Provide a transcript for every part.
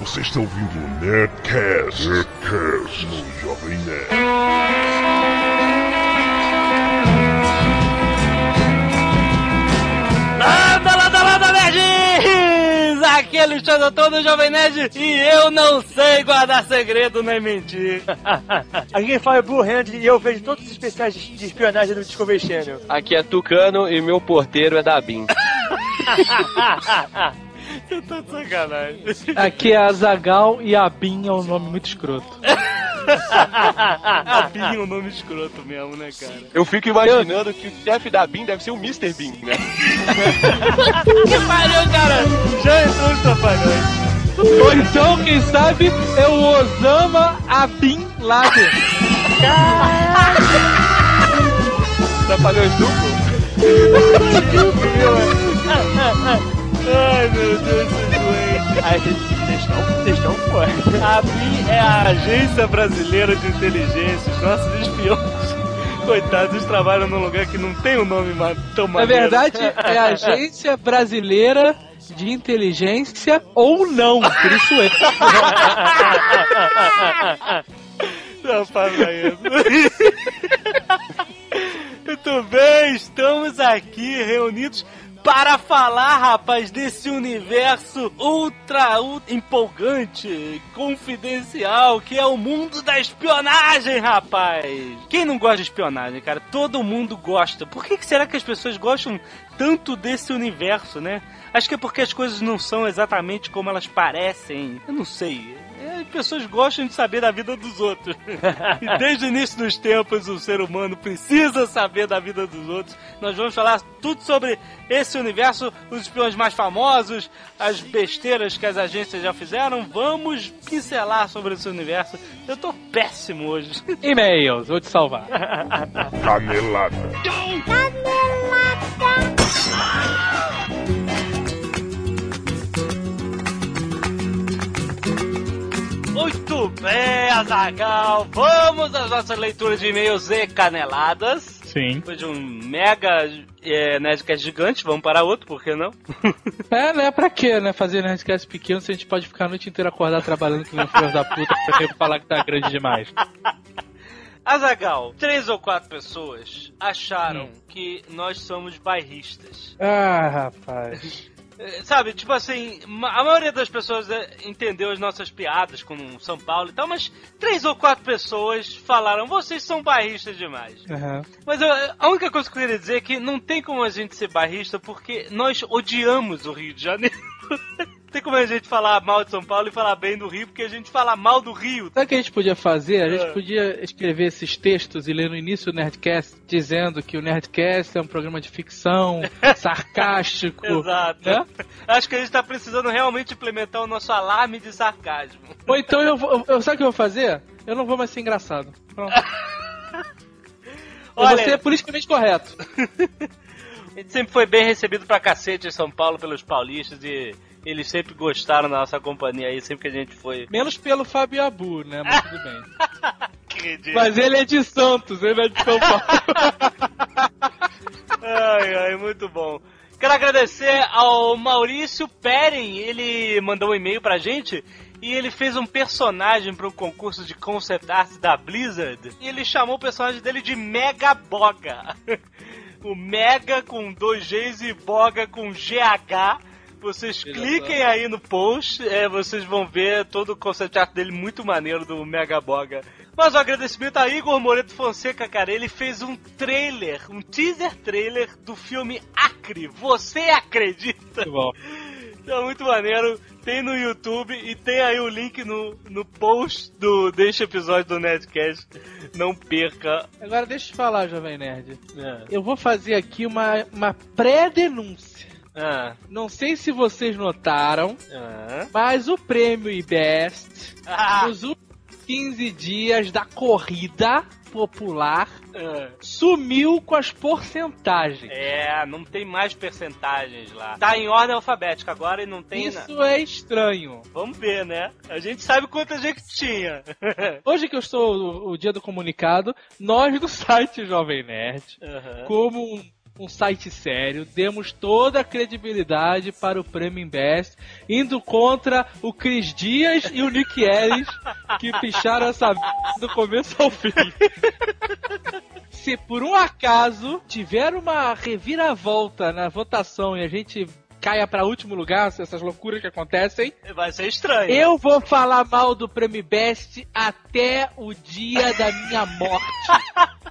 Você está ouvindo o Nerdcast, Nerdcast no Jovem Nerd. Landa, landa, landa, nerds! Aqui é Alexandre Antônio, Jovem Nerd, e eu não sei guardar segredo nem mentir. Aqui quem fala é Blue Hand e eu vejo todos os especiais de de espionagem do Discovery Channel. Aqui é Tucano e meu porteiro é da BIM. Eu tô de sacanagem. Aqui é a Zagal e a Bin é um nome muito escroto. Abin é um nome escroto mesmo, né, cara? Eu fico imaginando que o chefe da BIM deve ser o Mr. Bean, né? Que pariu, cara! Já entrou os trapalhões. Ou então, quem sabe, é o Osama Abin Laden. Trapalhões duplo? Ai, meu Deus, esses doentes. Aí vocês estão, vocês estão fora. A BIM é a Agência Brasileira de Inteligência. Os nossos espiões, coitados, eles trabalham num lugar que não tem um nome tão Na maneiro. verdade, é a Agência Brasileira de Inteligência ou não, por isso é. Não faça isso. Muito bem, estamos aqui reunidos para falar, rapaz, desse universo ultra, ultra empolgante, confidencial, que é o mundo da espionagem, rapaz. Quem não gosta de espionagem, cara? Todo mundo gosta. Por que que será que as pessoas gostam tanto desse universo, né? Acho que é porque as coisas não são exatamente como elas parecem. Eu não sei. As pessoas gostam de saber da vida dos outros. e desde o início dos tempos, o ser humano precisa saber da vida dos outros. Nós vamos falar tudo sobre esse universo, os espiões mais famosos, as besteiras que as agências já fizeram. Vamos pincelar sobre esse universo. Eu tô péssimo hoje. E-mails, vou te salvar. Canelada. Muito bem, Azagal. Vamos às nossas leituras de e-mails e caneladas. Sim. Depois de um mega é, Nerdcast gigante, vamos para outro, por que não? É, né? Pra quê, né? Fazer Nerdcast pequeno se a gente pode ficar a noite inteira acordado trabalhando que nem filho da puta pra ter que falar que tá grande demais. Azagal, três ou quatro pessoas acharam que nós somos bairristas. Ah, rapaz. É, Sabe, tipo assim, a maioria das pessoas é, entendeu as nossas piadas com São Paulo e tal, mas três ou quatro pessoas falaram, vocês são bairristas demais. Aham. Mas eu- a única coisa que eu queria dizer é que não tem como a gente ser barrista porque nós odiamos o Rio de Janeiro. tem como a gente falar mal de São Paulo e falar bem do Rio, porque a gente fala mal do Rio. Sabe o que a gente podia fazer? A É. gente podia escrever esses textos e ler no início do Nerdcast dizendo que o Nerdcast é um programa de ficção, sarcástico. Exato. né? Acho que a gente tá precisando realmente implementar o nosso alarme de sarcasmo. Ou então eu, vou- eu, sabe o que eu vou fazer? Eu não vou mais ser engraçado. Pronto. Olha, ser politicamente correto. a gente sempre foi bem recebido pra cacete em São Paulo pelos paulistas e eles sempre gostaram da nossa companhia aí, sempre que a gente foi. Menos pelo Fábio Abu, né? Mas tudo bem. Mas ele é de Santos, ele é de São Paulo. Ai, ai, muito bom. Quero agradecer ao Maurício Peren, ele mandou um e-mail pra gente e ele fez um personagem para um concurso de concept art da Blizzard e ele chamou o personagem dele de Mega Boga. O Mega com dois Gs e Boga com GH. Vocês cliquem aí no post, é, vocês vão ver todo o concept art dele muito maneiro do Mega Boga. Mas o agradecimento a Igor Moreto Fonseca, cara, ele fez um trailer, um teaser trailer do filme Acre. Você acredita? Muito bom. É muito maneiro. Tem no YouTube e tem aí o link no, no post do deste episódio do Nerdcast. Não perca. Agora deixa eu te falar, Jovem Nerd. É. Eu vou fazer aqui uma, uma pré-denúncia. Ah, Não sei se vocês notaram, ah, mas o prêmio IBEST, ah, nos últimos 15 dias da corrida popular, ah. sumiu com as porcentagens. É, não tem mais percentagens lá. Tá em ordem alfabética agora e não tem. na- Isso é estranho. Vamos ver, né? A gente sabe quanta gente tinha. Hoje que eu estou o, o dia do comunicado, nós do site Jovem Nerd, como um um site sério, demos toda a credibilidade para o Prêmio Best, indo contra o Cris Dias e o Nick Ellis, que picharam essa do começo ao fim. Se por um acaso tiver uma reviravolta na votação e a gente caia para último lugar, essas loucuras que acontecem, Vai ser estranho. eu vou falar mal do Prêmio Best até o dia da minha morte.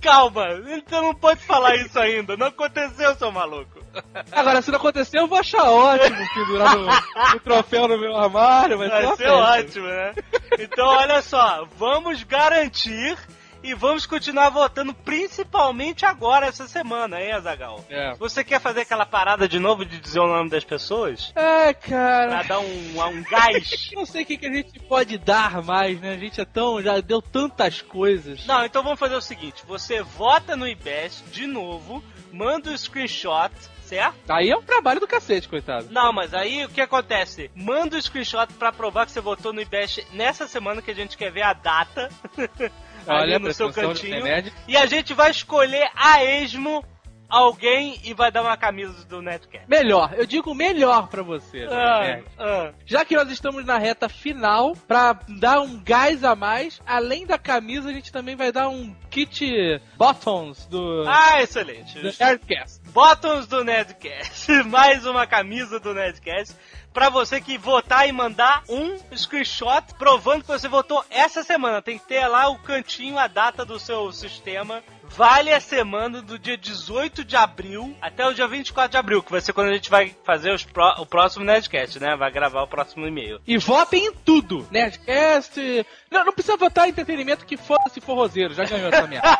Calma, você não pode falar isso ainda. Não aconteceu, seu maluco. Agora, se não acontecer, eu vou achar ótimo pendurar no, o troféu no meu armário. Vai, ser, Vai ser festa. ótimo, né? Então, olha só, vamos garantir e vamos continuar votando, principalmente agora, essa semana, hein, Azagal? É. Você quer fazer aquela parada de novo de dizer o nome das pessoas? É, Pra cara. dar um, um gás? Não sei o que, que a gente pode dar mais, né? A gente é tão. já deu tantas coisas. Não, então vamos fazer o seguinte: você vota no IBEST de novo, manda o screenshot, certo? Aí é um trabalho do cacete, coitado. Não, mas aí o que acontece? Manda o screenshot pra provar que você votou no IBEST nessa semana que a gente quer ver a data. ali Olha, no seu cantinho. E a gente vai escolher a esmo alguém e vai dar uma camisa do Netcast. Melhor, eu digo melhor pra você. Ah, ah. Já que nós estamos na reta final, pra dar um gás a mais, além da camisa, a gente também vai dar um kit bottoms do, Ah, excelente. do Nerdcast. Bottoms do Nerdcast. Mais uma camisa do Nerdcast. Pra você que votar e mandar um screenshot provando que você votou essa semana. Tem que ter lá o cantinho, a data do seu sistema. Vale a semana do dia 18 de abril até o dia 24 de abril, que vai ser quando a gente vai fazer pró- o próximo Nerdcast, né? Vai gravar o próximo e-mail. E votem em tudo. Nerdcast. Não, não precisa votar em entretenimento que foda-se forrozeiro, já ganhou essa merda.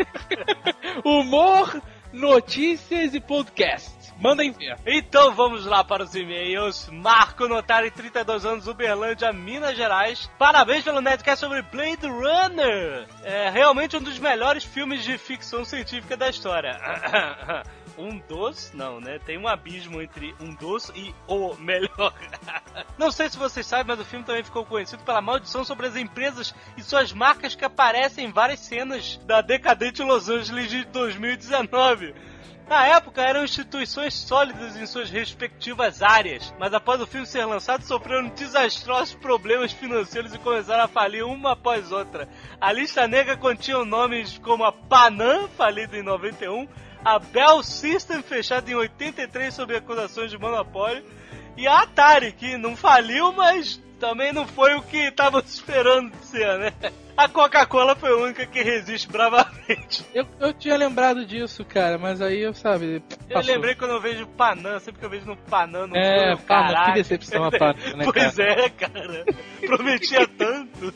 Humor, notícias e podcast. Mandem ver. Então vamos lá para os e-mails. Marco Notari, 32 anos, Uberlândia, Minas Gerais. Parabéns pelo Nerdcast sobre Blade Runner. É realmente um dos melhores filmes de ficção científica da história. Um dos? Não, né? Tem um abismo entre um dos e o melhor. Não sei se vocês sabem, mas o filme também ficou conhecido pela maldição sobre as empresas e suas marcas que aparecem em várias cenas da decadente Los Angeles de 2019. Na época eram instituições sólidas em suas respectivas áreas, mas após o filme ser lançado sofreram desastrosos problemas financeiros e começaram a falir uma após outra. A lista negra continha nomes como a Panam, falida em 91, a Bell System, fechada em 83 sob acusações de monopólio, e a Atari, que não faliu, mas também não foi o que estavam esperando ser, né? A Coca-Cola foi a única que resiste bravamente. Eu, eu tinha lembrado disso, cara, mas aí eu, sabe. Eu passou. lembrei quando eu vejo Panam, sempre que eu vejo no Panam no É, Panam, que decepção a Panam, né, Pois é, cara. Prometia tanto.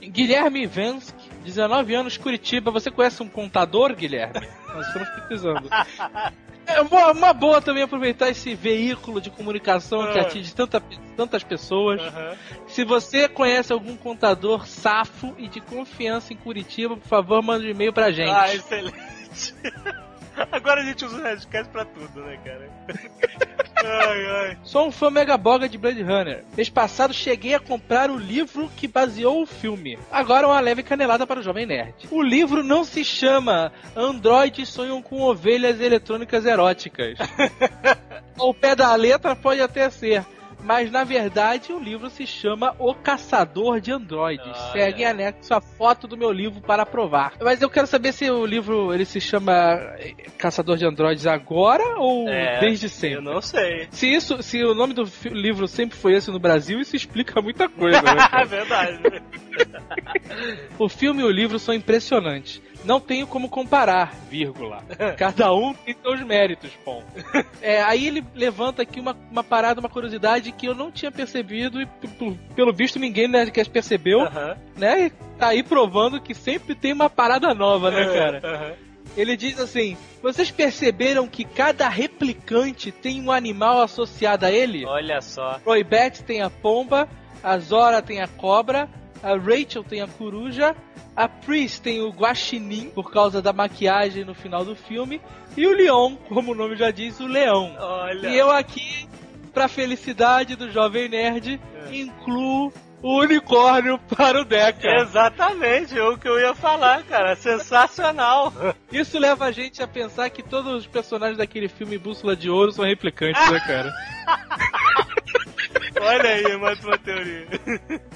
Guilherme Vensky, 19 anos, Curitiba. Você conhece um contador, Guilherme? Nós estamos precisando. É uma, uma boa também aproveitar esse veículo de comunicação que Ah. atinge tanta, tantas pessoas. Aham. Se você conhece algum contador safo e de confiança em Curitiba, por favor, manda um e-mail pra gente. Ah, excelente. Agora a gente usa o Redcast pra tudo, né, cara? Ai, ai. Sou um fã mega boga de Blade Runner. Mês passado cheguei a comprar o livro que baseou o filme. Agora uma leve canelada para o Jovem Nerd. O livro não se chama Androides sonham com ovelhas eletrônicas eróticas. Ao pé da letra pode até ser. Mas na verdade o livro se chama O Caçador de Androides. Olha. Segue em anexo a foto do meu livro para provar. Mas eu quero saber se o livro ele se chama eh, Caçador de Androides agora ou É, desde sempre. Eu não sei. Se isso, se o nome do livro sempre foi esse no Brasil, isso explica muita coisa, né? É verdade. O filme e o livro são impressionantes. Não tenho como comparar, vírgula. Cada um tem seus méritos, ponto. É, aí ele levanta aqui uma, uma parada, uma curiosidade que eu não tinha percebido e pelo visto ninguém no Nerdcast percebeu, né? E tá aí provando que sempre tem uma parada nova, né, cara? Ele diz assim: Vocês perceberam que cada replicante tem um animal associado a ele? Olha só. Roybet tem a pomba, a Zora tem a cobra, a Rachel tem a coruja, a Pris tem o guaxinim, por causa da maquiagem no final do filme, e o Leon, como o nome já diz, o leão. Olha. E eu aqui, pra felicidade do Jovem Nerd, É. incluo o unicórnio para o Deca. Exatamente, é o que eu ia falar, cara. Sensacional. Isso leva a gente a pensar que todos os personagens daquele filme Bússola de Ouro são replicantes, né, cara? Olha aí, mais uma teoria.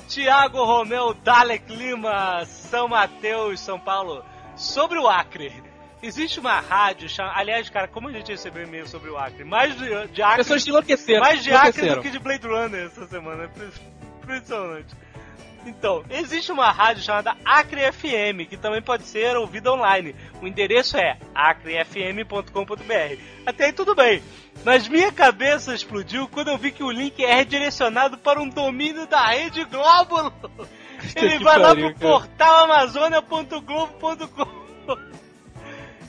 Tiago Romeu, Dalek Lima, São Mateus, São Paulo. Sobre o Acre. Existe uma rádio chamada. Aliás, cara, como a gente recebeu e-mail sobre o Acre? Mais de, de Acre. Pessoas enlouqueceram. mais de Acre do que de Blade Runner essa semana. É Impressionante. Então, existe uma rádio chamada Acre FM, que também pode ser ouvida online. O endereço é acrefm.com.br. Até aí tudo bem. Mas minha cabeça explodiu quando eu vi que o link é redirecionado para um domínio da Rede Globo. Ele vai lá pro cara. portalamazônia.globo.com.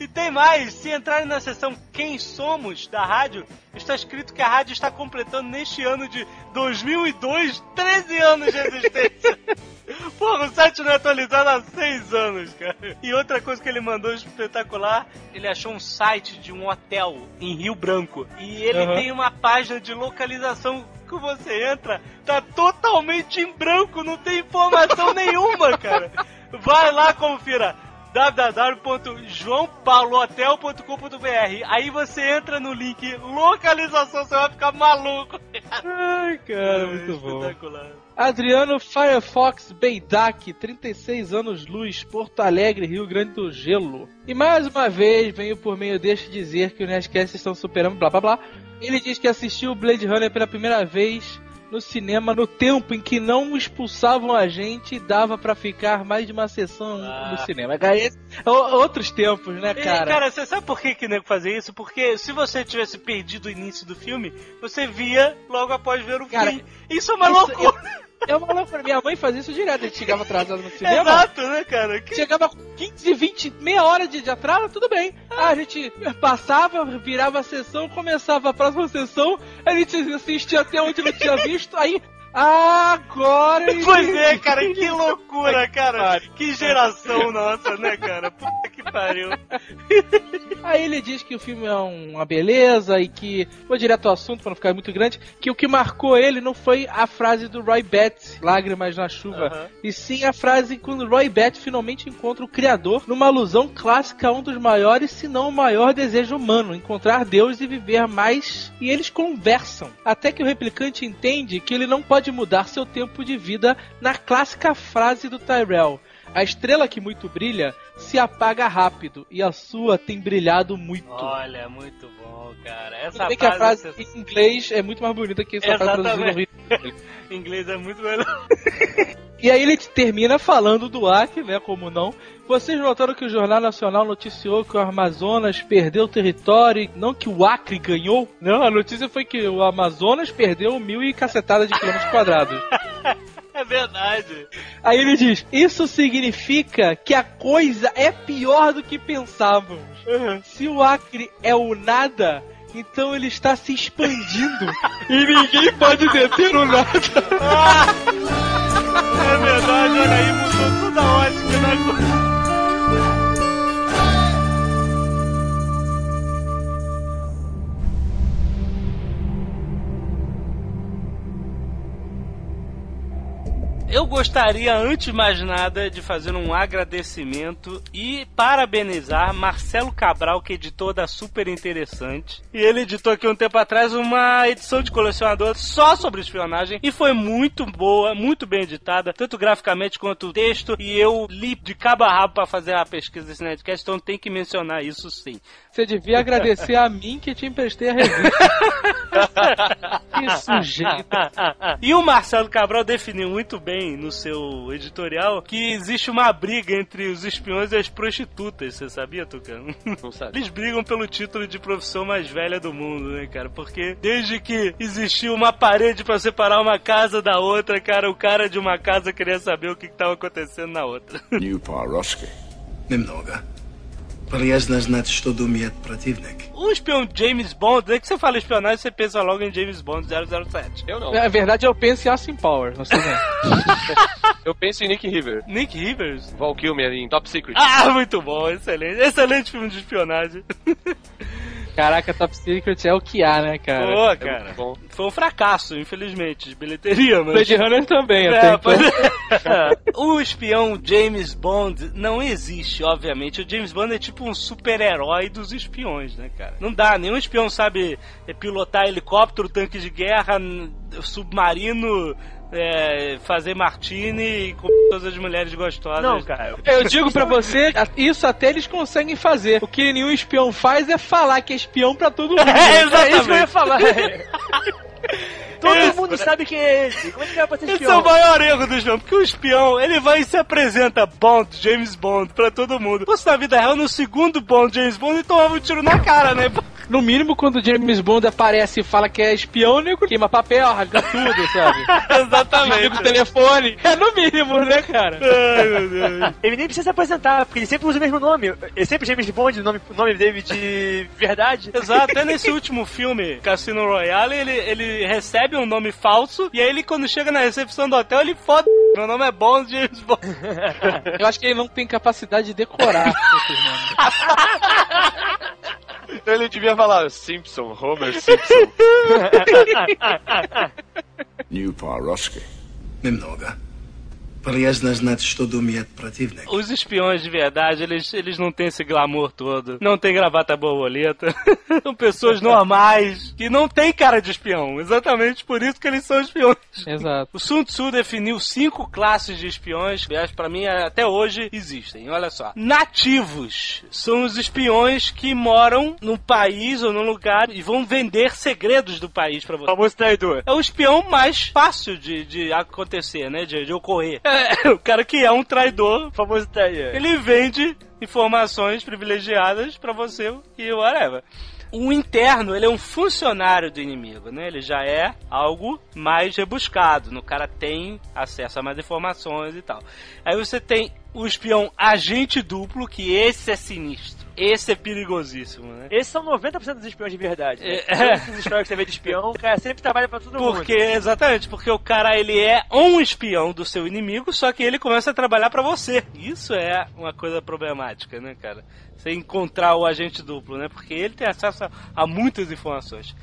E tem mais, se entrarem na seção Quem Somos da rádio, está escrito que a rádio está completando neste ano de 2002 13 anos de existência. Porra, o site não é atualizado há 6 anos, cara. E outra coisa que ele mandou espetacular, ele achou um site de um hotel em Rio Branco. E ele Aham. tem uma página de localização que você entra, tá totalmente em branco, não tem informação nenhuma, cara. Vai lá, confira www.joaopaulohotel.com.br Aí você entra no link localização, você vai ficar maluco. Ai, cara, muito bom. Adriano Firefox Beidak, 36 anos luz, Porto Alegre, Rio Grande do Gelo. E mais uma vez venho por meio deste dizer que o Nerdcast estão superando blá blá blá. Ele diz que assistiu o Blade Runner pela primeira vez no cinema no tempo em que não expulsavam a gente e dava pra ficar mais de uma sessão Ah. no cinema. Cara, esse- o- outros tempos, né, E, cara? cara, você sabe por que que nego fazia isso? Porque se você tivesse perdido o início do filme, você via logo após ver o Cara, fim. Isso é uma Isso- loucura. É uma loucura. Minha mãe fazia isso direto. A gente chegava atrasado no cinema. Exato, né, cara? Que- Chegava com 15, 20, meia hora de, de atraso, tudo bem. Ah, a gente passava, virava a sessão, começava a próxima sessão, a gente assistia até onde não tinha visto, aí. Agora Pois é, cara, que loucura, cara. Que geração nossa, né, cara? Puta que pariu. Aí ele diz que o filme é uma beleza e que. Vou direto ao assunto pra não ficar muito grande. Que o que marcou ele não foi a frase do Roy Betts, Lágrimas na Chuva, Aham. e sim a frase quando Roy Betts finalmente encontra o Criador, numa alusão clássica a um dos maiores, se não o maior desejo humano, encontrar Deus e viver mais. E eles conversam. Até que o replicante entende que ele não pode mudar seu tempo de vida na clássica frase do Tyrell. A estrela que muito brilha se apaga rápido e a sua tem brilhado muito. Olha, muito bom, cara. Essa Tudo que a frase frase em inglês é muito mais bonita que essa frase traduzida no Rio. em inglês é muito melhor. E aí ele termina falando do Acre, né, como não. Vocês notaram que o Jornal Nacional noticiou que o Amazonas perdeu território, e não que o Acre ganhou? Não, a notícia foi que o Amazonas perdeu mil e cacetada de quilômetros quadrados. É verdade. Aí ele diz: Isso significa que a coisa é pior do que pensávamos. Se o Acre é o nada, então ele está se expandindo e ninguém pode deter o nada. É verdade, olha aí, mudou toda a ótica da coisa. Eu gostaria, antes de mais nada, de fazer um agradecimento e parabenizar Marcelo Cabral, que é editor da Super Interessante. E ele editou aqui um tempo atrás uma edição de colecionador só sobre espionagem e foi muito boa, muito bem editada, tanto graficamente quanto o texto. E eu li de cabo a rabo para fazer a pesquisa desse Nerdcast, então tem que mencionar isso sim. Você devia agradecer a mim que te emprestei a revista. que sujeito. E o Marcelo Cabral definiu muito bem no seu editorial que existe uma briga entre os espiões e as prostitutas. Você sabia, Tucano? Não sabe. Eles brigam pelo título de profissão mais velha do mundo, né, cara? Porque desde que existiu uma parede para separar uma casa da outra, cara, o cara de uma casa queria saber o que estava acontecendo na outra. New Paroski. Nemnoga. Prijaznaznati što domijat protivnik. O espião James Bond, é que você fala espionagem, você pensa logo em James Bond 007. Eu não. É, Na verdade, é eu penso em Austin Power, você Eu penso em Nick River. Nick Rivers? Val Kilmer em Top Secret. Ah, muito bom, excelente. Excelente filme de espionagem. Caraca, Top Secret é o que há, né, cara? Pô, É cara. bom. Foi um fracasso, infelizmente, de bilheteria, mas. Blade Runner também, É, até pois então. é. o espião James Bond não existe, obviamente. O James Bond é tipo um super-herói dos espiões, né, cara? Não dá, nenhum espião sabe é, pilotar helicóptero, tanque de guerra, submarino, é, fazer martini e com todas as mulheres gostosas. Não, cara. Eu digo pra você, isso até eles conseguem fazer. O que nenhum espião faz é falar que é espião pra todo mundo. É, É isso que eu ia exatamente. falar. Todo Esse- mundo sabe quem é ele. Como é que vai pra ser Esse é espião? o maior erro do espião, porque o espião, ele vai e se apresenta Bond, James Bond, pra todo mundo. Fosse na vida real, no segundo Bond, James Bond, ele tomava um tiro na cara, né? No mínimo, quando o James Bond aparece e fala que é espião, o nego queima papel, rasga tudo, sabe? Exatamente. o telefone. É no mínimo, né, cara? Ai, meu Deus. Ele nem precisa se apresentar, porque ele sempre usa o mesmo nome. Ele sempre James Bond, o nome, o nome dele de verdade. Exato, até nesse último filme, Cassino Royale, ele, ele recebe um nome falso e aí ele, quando chega na recepção do hotel, ele foda. Meu nome é Bond James Bond. Eu acho que ele não tem capacidade de decorar. Então ele devia falar Simpson, Homer Simpson. New Paroski. Nimnoga os espiões de verdade, eles, eles não têm esse glamour todo. Não tem gravata borboleta. são pessoas normais que não têm cara de espião. Exatamente por isso que eles são espiões. Exato. O Sun Tzu definiu cinco classes de espiões, que aliás, pra mim até hoje existem. Olha só. Nativos são os espiões que moram num país ou num lugar e vão vender segredos do país pra O você. famoso traidor. É o espião mais fácil de, de acontecer, né? De, de ocorrer. É, o cara que é um traidor famoso traidor. ele vende informações privilegiadas pra você e whatever. O interno, ele é um funcionário do inimigo, né? Ele já é algo mais rebuscado. No cara tem acesso a mais informações e tal. Aí você tem o espião agente duplo, que esse é sinistro. Esse é perigosíssimo, né? Esses são 90% dos espiões de verdade. Né? É. Essas histórias que você vê de espião, o cara sempre trabalha pra todo mundo. Porque, exatamente, porque o cara ele é um espião do seu inimigo, só que ele começa a trabalhar pra você. Isso é uma coisa problemática, né, cara? Você encontrar o agente duplo, né? Porque ele tem acesso a, a muitas informações.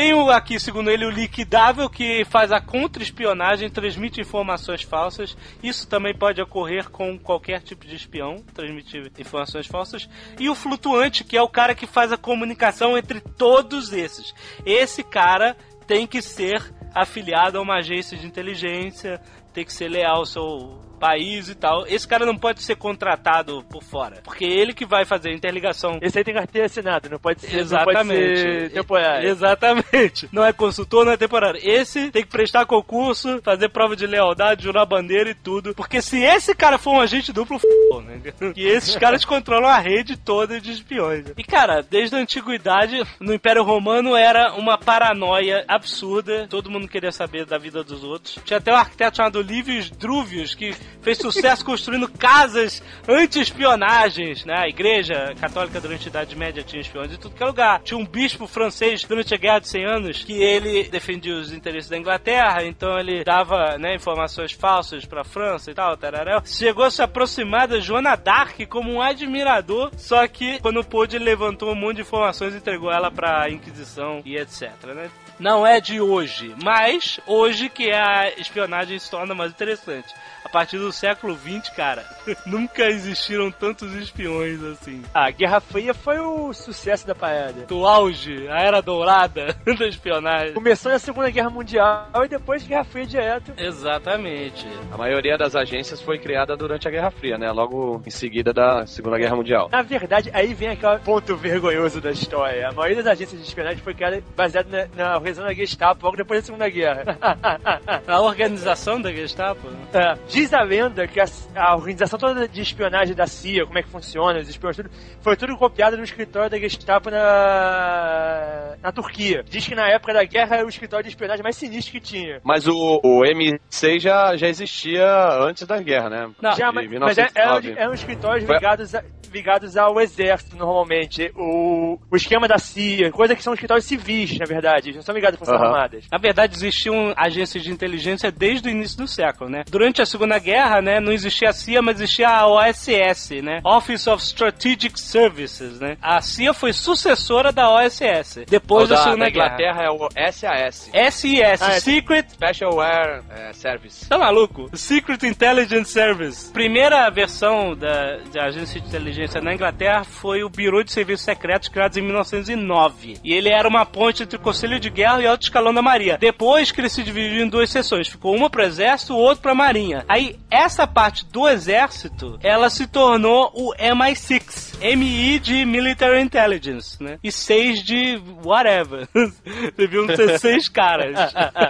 Tem o, aqui, segundo ele, o liquidável que faz a contra-espionagem, transmite informações falsas. Isso também pode ocorrer com qualquer tipo de espião, transmitir informações falsas. E o flutuante, que é o cara que faz a comunicação entre todos esses. Esse cara tem que ser afiliado a uma agência de inteligência, tem que ser leal ao seu país e tal. Esse cara não pode ser contratado por fora, porque é ele que vai fazer a interligação Esse aí tem carteira assinada, não pode ser, Exatamente. Pode ser temporário. Exatamente. Não é consultor, não é temporário. Esse tem que prestar concurso, fazer prova de lealdade, jurar bandeira e tudo. Porque se esse cara for um agente duplo, f***, né? E esses caras controlam a rede toda de espiões. E cara, desde a antiguidade, no Império Romano era uma paranoia absurda. Todo mundo queria saber da vida dos outros. Tinha até um arquiteto chamado Livius Druvius que fez sucesso construindo casas anti-espionagens, né? A igreja católica durante a Idade Média tinha espiões em tudo que é lugar. Tinha um bispo francês durante a Guerra de 100 Anos que ele defendia os interesses da Inglaterra, então ele dava né, informações falsas pra França e tal, tarará. Chegou a se aproximar da Joana d'Arc como um admirador, só que quando pôde levantou um monte de informações e entregou ela pra Inquisição e etc, né? Não é de hoje, mas hoje que a espionagem se torna mais interessante. A partir do século XX, cara, nunca existiram tantos espiões assim. A Guerra Fria foi o sucesso da parada. Do auge, a era dourada da espionagem. Começou na Segunda Guerra Mundial e depois Guerra Fria direto. Exatamente. A maioria das agências foi criada durante a Guerra Fria, né? Logo em seguida da Segunda Guerra Mundial. Na verdade, aí vem aquele ponto vergonhoso da história. A maioria das agências de espionagem foi criada baseada na, na organização da Gestapo logo depois da Segunda Guerra. A organização da Gestapo. né? É, diz a lenda que a, a organização toda de espionagem da CIA, como é que funciona, os espiões, tudo, foi tudo copiado no escritório da Gestapo na, na Turquia. Diz que na época da guerra era o escritório de espionagem mais sinistro que tinha. Mas o, o M6 já, já existia antes da guerra, né? Não, Já, mas, mas é- eram, 1909. eram escritórios Foi- ligados, a- ligados ao exército, normalmente. O, o esquema da CIA, coisa que são escritórios civis, na verdade. Não são ligadas às Forças Aham. Armadas. Na verdade, existiam agências de inteligência desde o início do século, né? Durante a Segunda Guerra, né, não existia a CIA, mas existia a OSS, né? Office of Strategic Services, né? A CIA foi sucessora da OSS, depois O da, da, Segunda da Guerra. Inglaterra é o SAS. SIS, Ah, é. Secret Special Air eh, Service. Tá maluco? Secret Intelligence Service. Primeira versão da, da agência de inteligência na Inglaterra foi o Bureau de Serviços Secretos, criado em 1909. E ele era uma ponte entre o Conselho de Guerra e o Alto Escalão da Marinha. Depois que ele se dividiu em duas seções. Ficou uma pro Exército, outra pra Marinha. Aí, essa parte do Exército, ela se tornou o MI6. MI de Military Intelligence, né? E 6 de whatever. Deviam ser seis caras.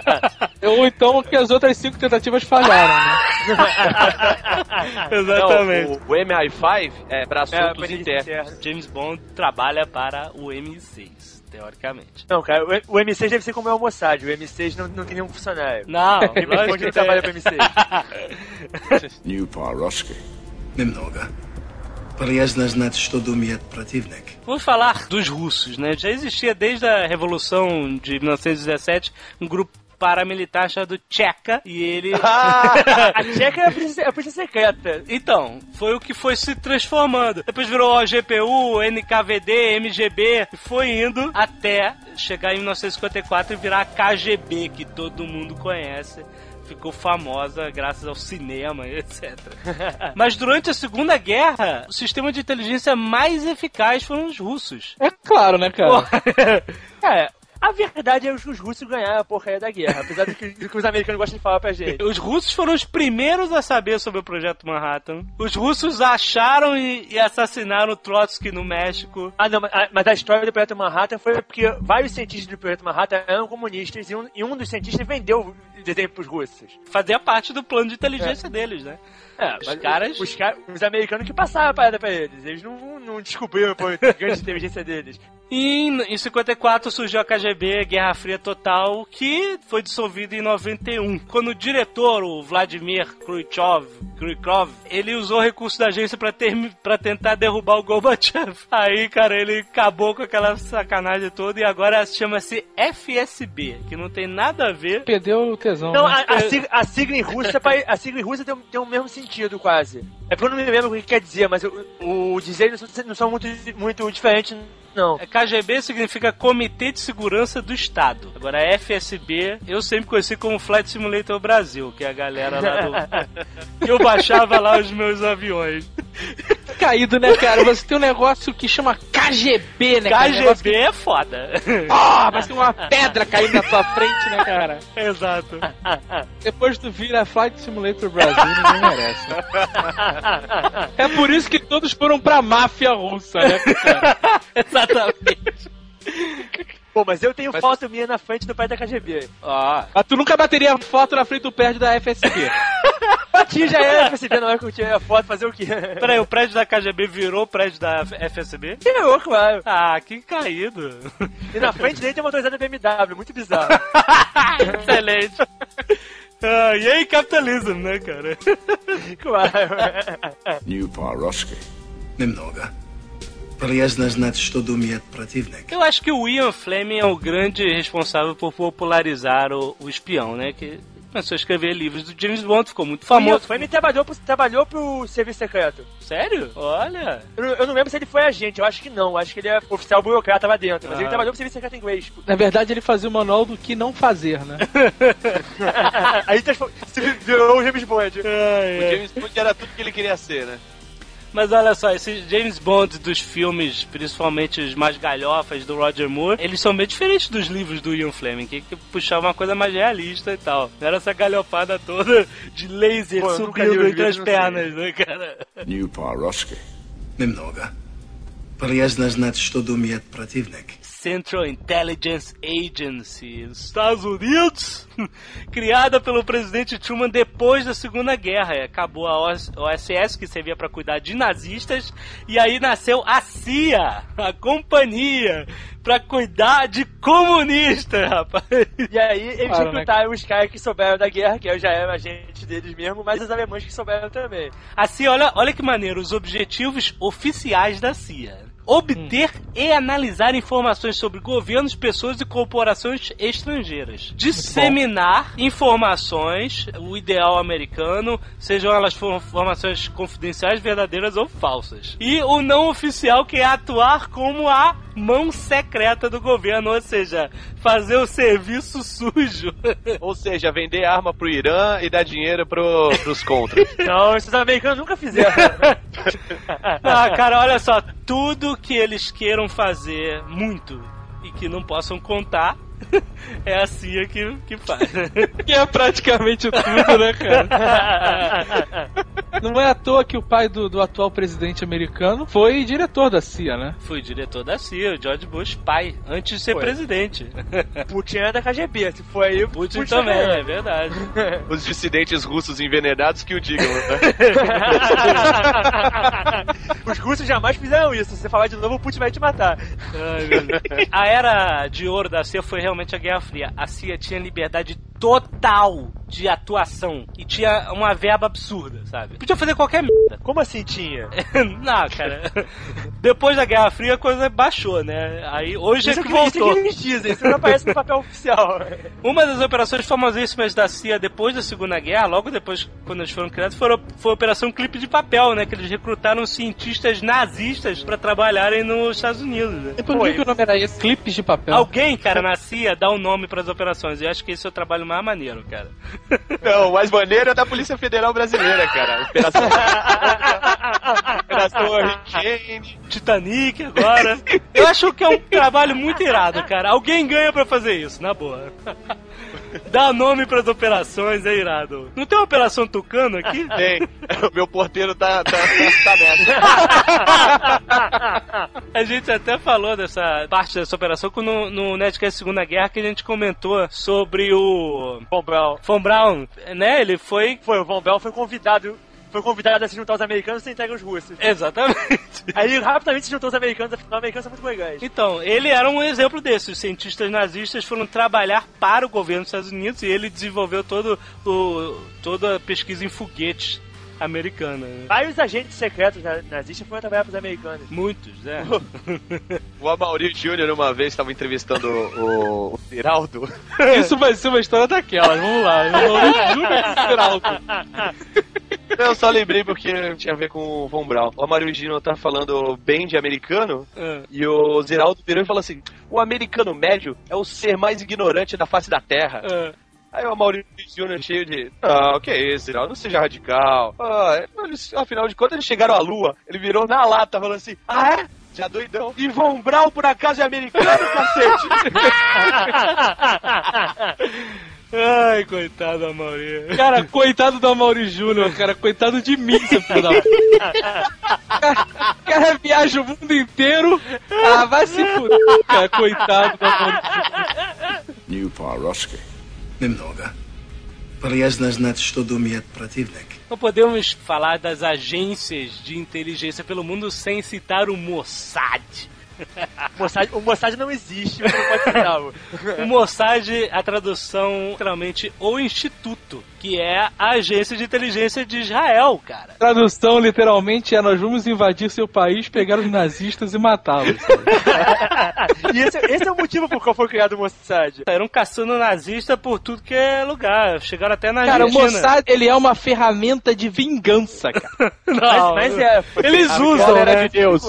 Ou então que as outras cinco tentativas falharam, né? Exatamente. Não, o, o MI5 é para É, assuntos polícia internos. James Bond trabalha para o M6, teoricamente. Não, cara, o, o M6 deve ser como é o Mossad. O M6 não, não tem nenhum funcionário. Não, O M6 lógico não que trabalha tem. pro M6. New Paroski. Немного. Полезно знать, что думает противник. Vamos falar dos russos, né? Já existia desde a Revolução de 1917 um grupo paramilitar chamado Tcheca e ele... Ah, a Tcheca é a polícia, é a polícia secreta. Então, foi o que foi se transformando. Depois virou a GPU, NKVD, MGB, e foi indo até chegar em 1954 e virar a KGB, que todo mundo conhece. Ficou famosa graças ao cinema e etc. Mas durante a Segunda Guerra, o sistema de inteligência mais eficaz foram os russos. É claro, né, cara? É, a verdade é que os russos ganharam a porcaria da guerra, apesar do que, do que os americanos gostam de falar pra gente. Os russos foram os primeiros a saber sobre o Projeto Manhattan. Os russos acharam e, e assassinaram o Trotsky no México. Ah, não, mas a, mas a história do Projeto Manhattan foi porque vários cientistas do Projeto Manhattan eram comunistas e um, e um dos cientistas vendeu o desenho pros russos. Fazia parte do plano de inteligência deles, né? É, Os caras- Os, os americanos que passaram a parada pra eles. Eles não, não descobriram a grande inteligência deles. E em, em 54 surgiu a KGB, Guerra Fria Total, que foi dissolvida em 91. Quando o diretor, o Vladimir Khrushchev, Krykov, ele usou recursos da agência pra, ter, pra tentar derrubar o Gorbachev. Aí, cara, ele acabou com aquela sacanagem toda e agora chama-se FSB, que não tem nada a ver. Perdeu o tesão. Não, né? a, a, sigla, a sigla em russo, a sigla em russo tem, tem o mesmo sentido, quase. É porque eu não me lembro o que quer dizer, mas o, o dizer não são, não são muito, muito diferentes, não. KGB significa Comitê de Segurança do Estado. Agora, FSB, eu sempre conheci como Flight Simulator Brasil, que é a galera lá do... eu baixava lá os meus aviões. Caído, né, cara? Você tem um negócio que chama KGB, né, cara? KGB é foda. que- Ah, vai ser uma pedra caindo na tua frente, né, cara? Exato. Depois tu vira Flight Simulator Brasil, ninguém merece. É por isso que todos foram pra máfia russa, né, cara? Exatamente. Pô, mas eu tenho foto minha na frente do pai da KGB. Ó, Mas tu nunca bateria foto na frente do prédio da FSB. Bati já era perceber na hora que eu tirei a foto, fazer o quê? peraí, o prédio da KGB virou o prédio da FSB? Tirou, claro. Ah, que caído. E na frente dele tem uma motorizada BMW, muito bizarro. Excelente. Ah, e aí, capitalismo, né, cara? Claro. New Paroski. Немного. prijaznas nato do mi protivnik. Eu acho que o Ian Fleming é o grande responsável por popularizar o, o espião, né? Que começou a escrever livros do James Bond, ficou muito famoso. O Fleming trabalhou pro, trabalhou pro serviço secreto. Sério? Olha. Eu, eu, não lembro se ele foi agente, eu acho que não. Acho que ele é oficial burocrata lá dentro. Mas ah. ele trabalhou pro serviço secreto inglês. Na verdade, ele fazia o manual do que não fazer, né? Aí virou o James Bond. O James Bond era tudo que ele queria ser, né? Mas olha só, esses James Bond dos filmes, principalmente os mais galhofas do Roger Moore, eles são bem diferentes dos livros do Ian Fleming, que, que puxava uma coisa mais realista e tal. Não era essa galhofada toda de laser Pô, eu nunca li subindo os entre as livros, não sei. pernas, né, cara? New Paroski. Немного. Полезно знать, что думает противник. Central Intelligence Agency dos Estados Unidos, criada pelo presidente Truman depois da Segunda Guerra. Acabou a OS OSS, que servia para cuidar de nazistas, e aí nasceu a CIA, a companhia, para cuidar de comunistas, rapaz. E aí eles Claro, né? recrutaram os caras que souberam da guerra, que eu já era agente deles mesmo, mas os alemães que souberam também. A CIA, olha, olha que maneiro, os objetivos oficiais da CIA. Obter e analisar informações sobre governos, pessoas e corporações estrangeiras. Disseminar informações, o ideal americano, sejam elas for- informações confidenciais, verdadeiras ou falsas. E o não oficial, que é atuar como a mão secreta do governo, ou seja, fazer o serviço sujo. Ou seja, vender arma pro Irã e dar dinheiro pro, pros contras. Não, esses americanos nunca fizeram. Ah, cara, olha só, tudo que eles queiram fazer muito e que não possam contar é a CIA que, que faz. Que é praticamente tudo, né, cara? Não é à toa que o pai do, do atual presidente americano foi diretor da CIA, né? Fui diretor da CIA, o George Bush pai, antes de ser Foi. presidente. Putin é da KGB, se for aí, Putin também, é verdade. Os dissidentes russos envenenados que o digam, né? Os russos jamais fizeram isso. Se você falar de novo, o Putin vai te matar. Ai. A era de ouro da CIA foi realmente a Guerra Fria. A CIA tinha liberdade total de atuação e tinha uma verba absurda, sabe? Podia fazer qualquer merda. Como assim tinha? Não, cara. Depois da Guerra Fria a coisa baixou, né? Aí hoje é Isso que que, isso que voltou. eles dizem, isso não aparece no papel oficial. Uma das operações famosíssimas da CIA depois da Segunda Guerra, logo depois, quando eles foram criados, foi a, foi a Operação Clipe de Papel, né? Que eles recrutaram cientistas nazistas pra trabalharem nos Estados Unidos. Né? E por que, que o nome era esse? Clipes de papel. Alguém, cara, na CIA dá o um nome pras operações. E eu acho que esse é o trabalho mais maneiro, cara. Não, o mais maneiro é da Polícia Federal Brasileira, cara. Operação, Operação Hurricane. Titanic agora. Eu acho que é um trabalho muito irado, cara. Alguém ganha pra fazer isso, na boa. Dá nome pras operações, é irado. Não tem uma operação Tucano aqui? Tem. O meu porteiro tá, tá, tá nessa. A gente até falou dessa parte dessa operação no, no Nerdcast Segunda Guerra que a gente comentou sobre o Von Braun. Von Braun, né? Ele foi... Foi, o Von Braun foi convidado. Foi convidado a se juntar aos americanos e entrega os russos. Exatamente. Aí ele rapidamente se juntou aos americanos, afinal, os americanos são muito legais. Então, ele era um exemplo desse. Os cientistas nazistas foram trabalhar para o governo dos Estados Unidos e ele desenvolveu todo o, toda a pesquisa em foguetes americana. né? Vários agentes secretos na- nazistas foram trabalhar para os americanos. Muitos, né? O Amaury Júnior uma vez estava entrevistando o, o Ziraldo. Isso vai ser uma história daquelas. Vamos lá. Eu não juro que será algo. Eu só lembrei porque tinha a ver com o Von Braun. O Amaury Júnior tá falando bem de americano Ah. e o Ziraldo virou e falou assim: o americano médio é o ser mais ignorante da face da terra. Ah. Aí o Maurício Júnior cheio de. Ah, o que é isso, Ziraldo? Não seja radical. Ah, eles- afinal de contas, eles chegaram à lua. Ele virou na lata, falando assim: Ah, é? Já doidão. E Von por acaso, é americano, cacete? Ai, coitado da Mauri. Cara, coitado do Amaury Júnior, cara. Coitado de mim, seu filho da cara viaja o mundo inteiro. Ah, vai se fuder, cara. Coitado do Amaury Júnior. New Paroski. Немного. Полезно знать, что думает противник. Não podemos falar das agências de inteligência pelo mundo sem citar o Mossad. o Mossad, o Mossad não existe, você não pode citar. O Mossad, a tradução, literalmente, o Instituto, que é a agência de inteligência de Israel, cara. Tradução literalmente é: nós vamos invadir seu país, pegar os nazistas e matá-los. E esse, esse é o motivo por qual foi criado o Mossad. Eram caçando nazista por tudo que é lugar. Chegaram até na Cara, o Argentina. Mossad, ele é uma ferramenta de vingança, cara. Não, mas, mas é. foi- Eles a usam, né? de Deus.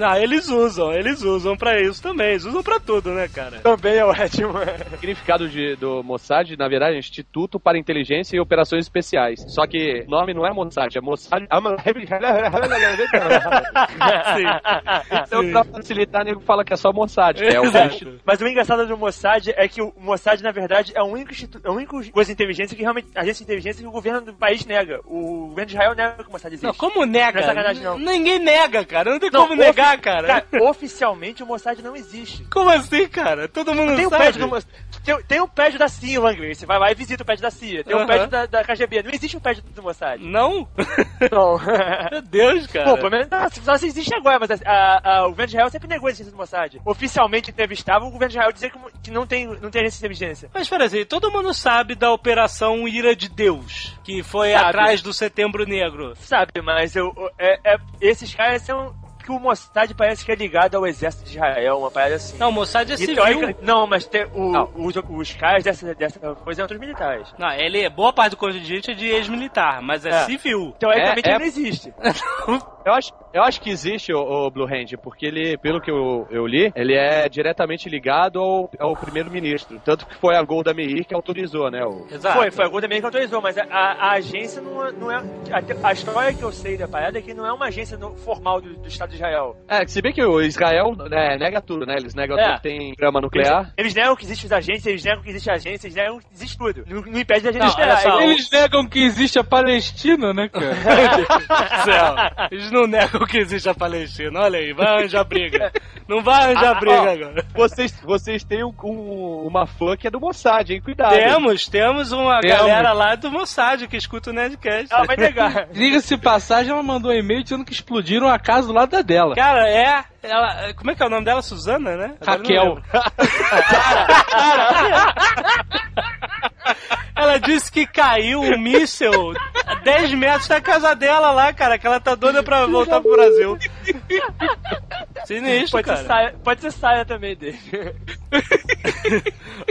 Não, eles usam, eles usam pra isso também. Eles usam pra tudo, né, cara? Também é ótimo. O significado de, do Mossad, na verdade, é Instituto para Inteligência e Operações Especiais. Só que o nome não é Mossad, é Mossad. então, pra facilitar, o nego fala que é só Mossad. que É o Exato. Mas o engraçado do Mossad é que o Mossad, na verdade, é o único, institu- é o único coisa de inteligência que realmente. agência de inteligência que o governo do país nega. O governo de Israel nega que o Mossad existe. Não, como nega? Não é sacanagem, não. Ninguém nega, cara. Não tem Não, como negar, ofi- cara. Oficialmente o Mossad não existe. Como assim, cara? Todo mundo Tem o sabe. do Mossad. Tem, tem o prédio da CIA, Langley. Você vai lá e visita o prédio da CIA. Tem o prédio da, da KGB. Não existe o prédio do Mossad. Não? Não. Meu Deus, cara. Pô, pelo menos não, se existe agora, mas a- a- a- o governo de Israel sempre negou a existência do Mossad. Oficialmente entrevistava o governo de Israel dizia que, que não, tem, não tem agência de inteligência. Mas pera aí, todo mundo sabe da Operação Ira de Deus, que foi Sabe. atrás do Setembro Negro. Sabe, mas eu, é, é- esses caras são. Que o Mossad parece que é ligado ao exército de Israel, uma parada assim. Não, o Mossad é civil. teórica- não, mas tem o- Não. Os, os caras dessa, dessa coisa são outros militares. Não, ele, boa parte do contingente é de ex-militar, mas é, É. civil. Teoricamente É, é- ele não existe. Eu acho, eu acho que existe o, o Blue Hand, porque ele, pelo que eu, eu li, ele é diretamente ligado ao, ao primeiro-ministro. Tanto que foi a Golda Meir que autorizou, né? O, Exato. Foi, foi a Golda Meir que autorizou, mas a, a- agência não, é- não é. A, a história que eu sei da parada é que não é uma agência no- formal do, do Estado de Israel. É, se bem que o Israel né, nega tudo, né? Eles negam É. que tem grama nuclear. Eles negam que existe as agências, eles negam que existe agência, eles negam que existe tudo. Não, não impede a gente Não, esperar. Eles- Eles negam que existe a Palestina, né, cara? Céu. Eles não negam que existe a Palestina. Olha aí, vai arranjar briga. Não vai arranjar Ah, briga ó, agora. Vocês, vocês têm um- um- uma fã que é do Mossad, hein? Cuidado. Temos, temos uma Temos. galera lá do Mossad que escuta o Nerdcast. Ela vai negar. Diga-se de passagem, ela mandou um e-mail dizendo que explodiram a casa do lado da dela. Cara, é. Ela, como é que é o nome dela? Suzana, né? Agora Raquel. Ela disse que caiu um míssel a 10 metros da casa dela lá, cara, que ela tá doida pra voltar pro Brasil. Sinistro, pode cara. Ser saia, pode ser saia também dele.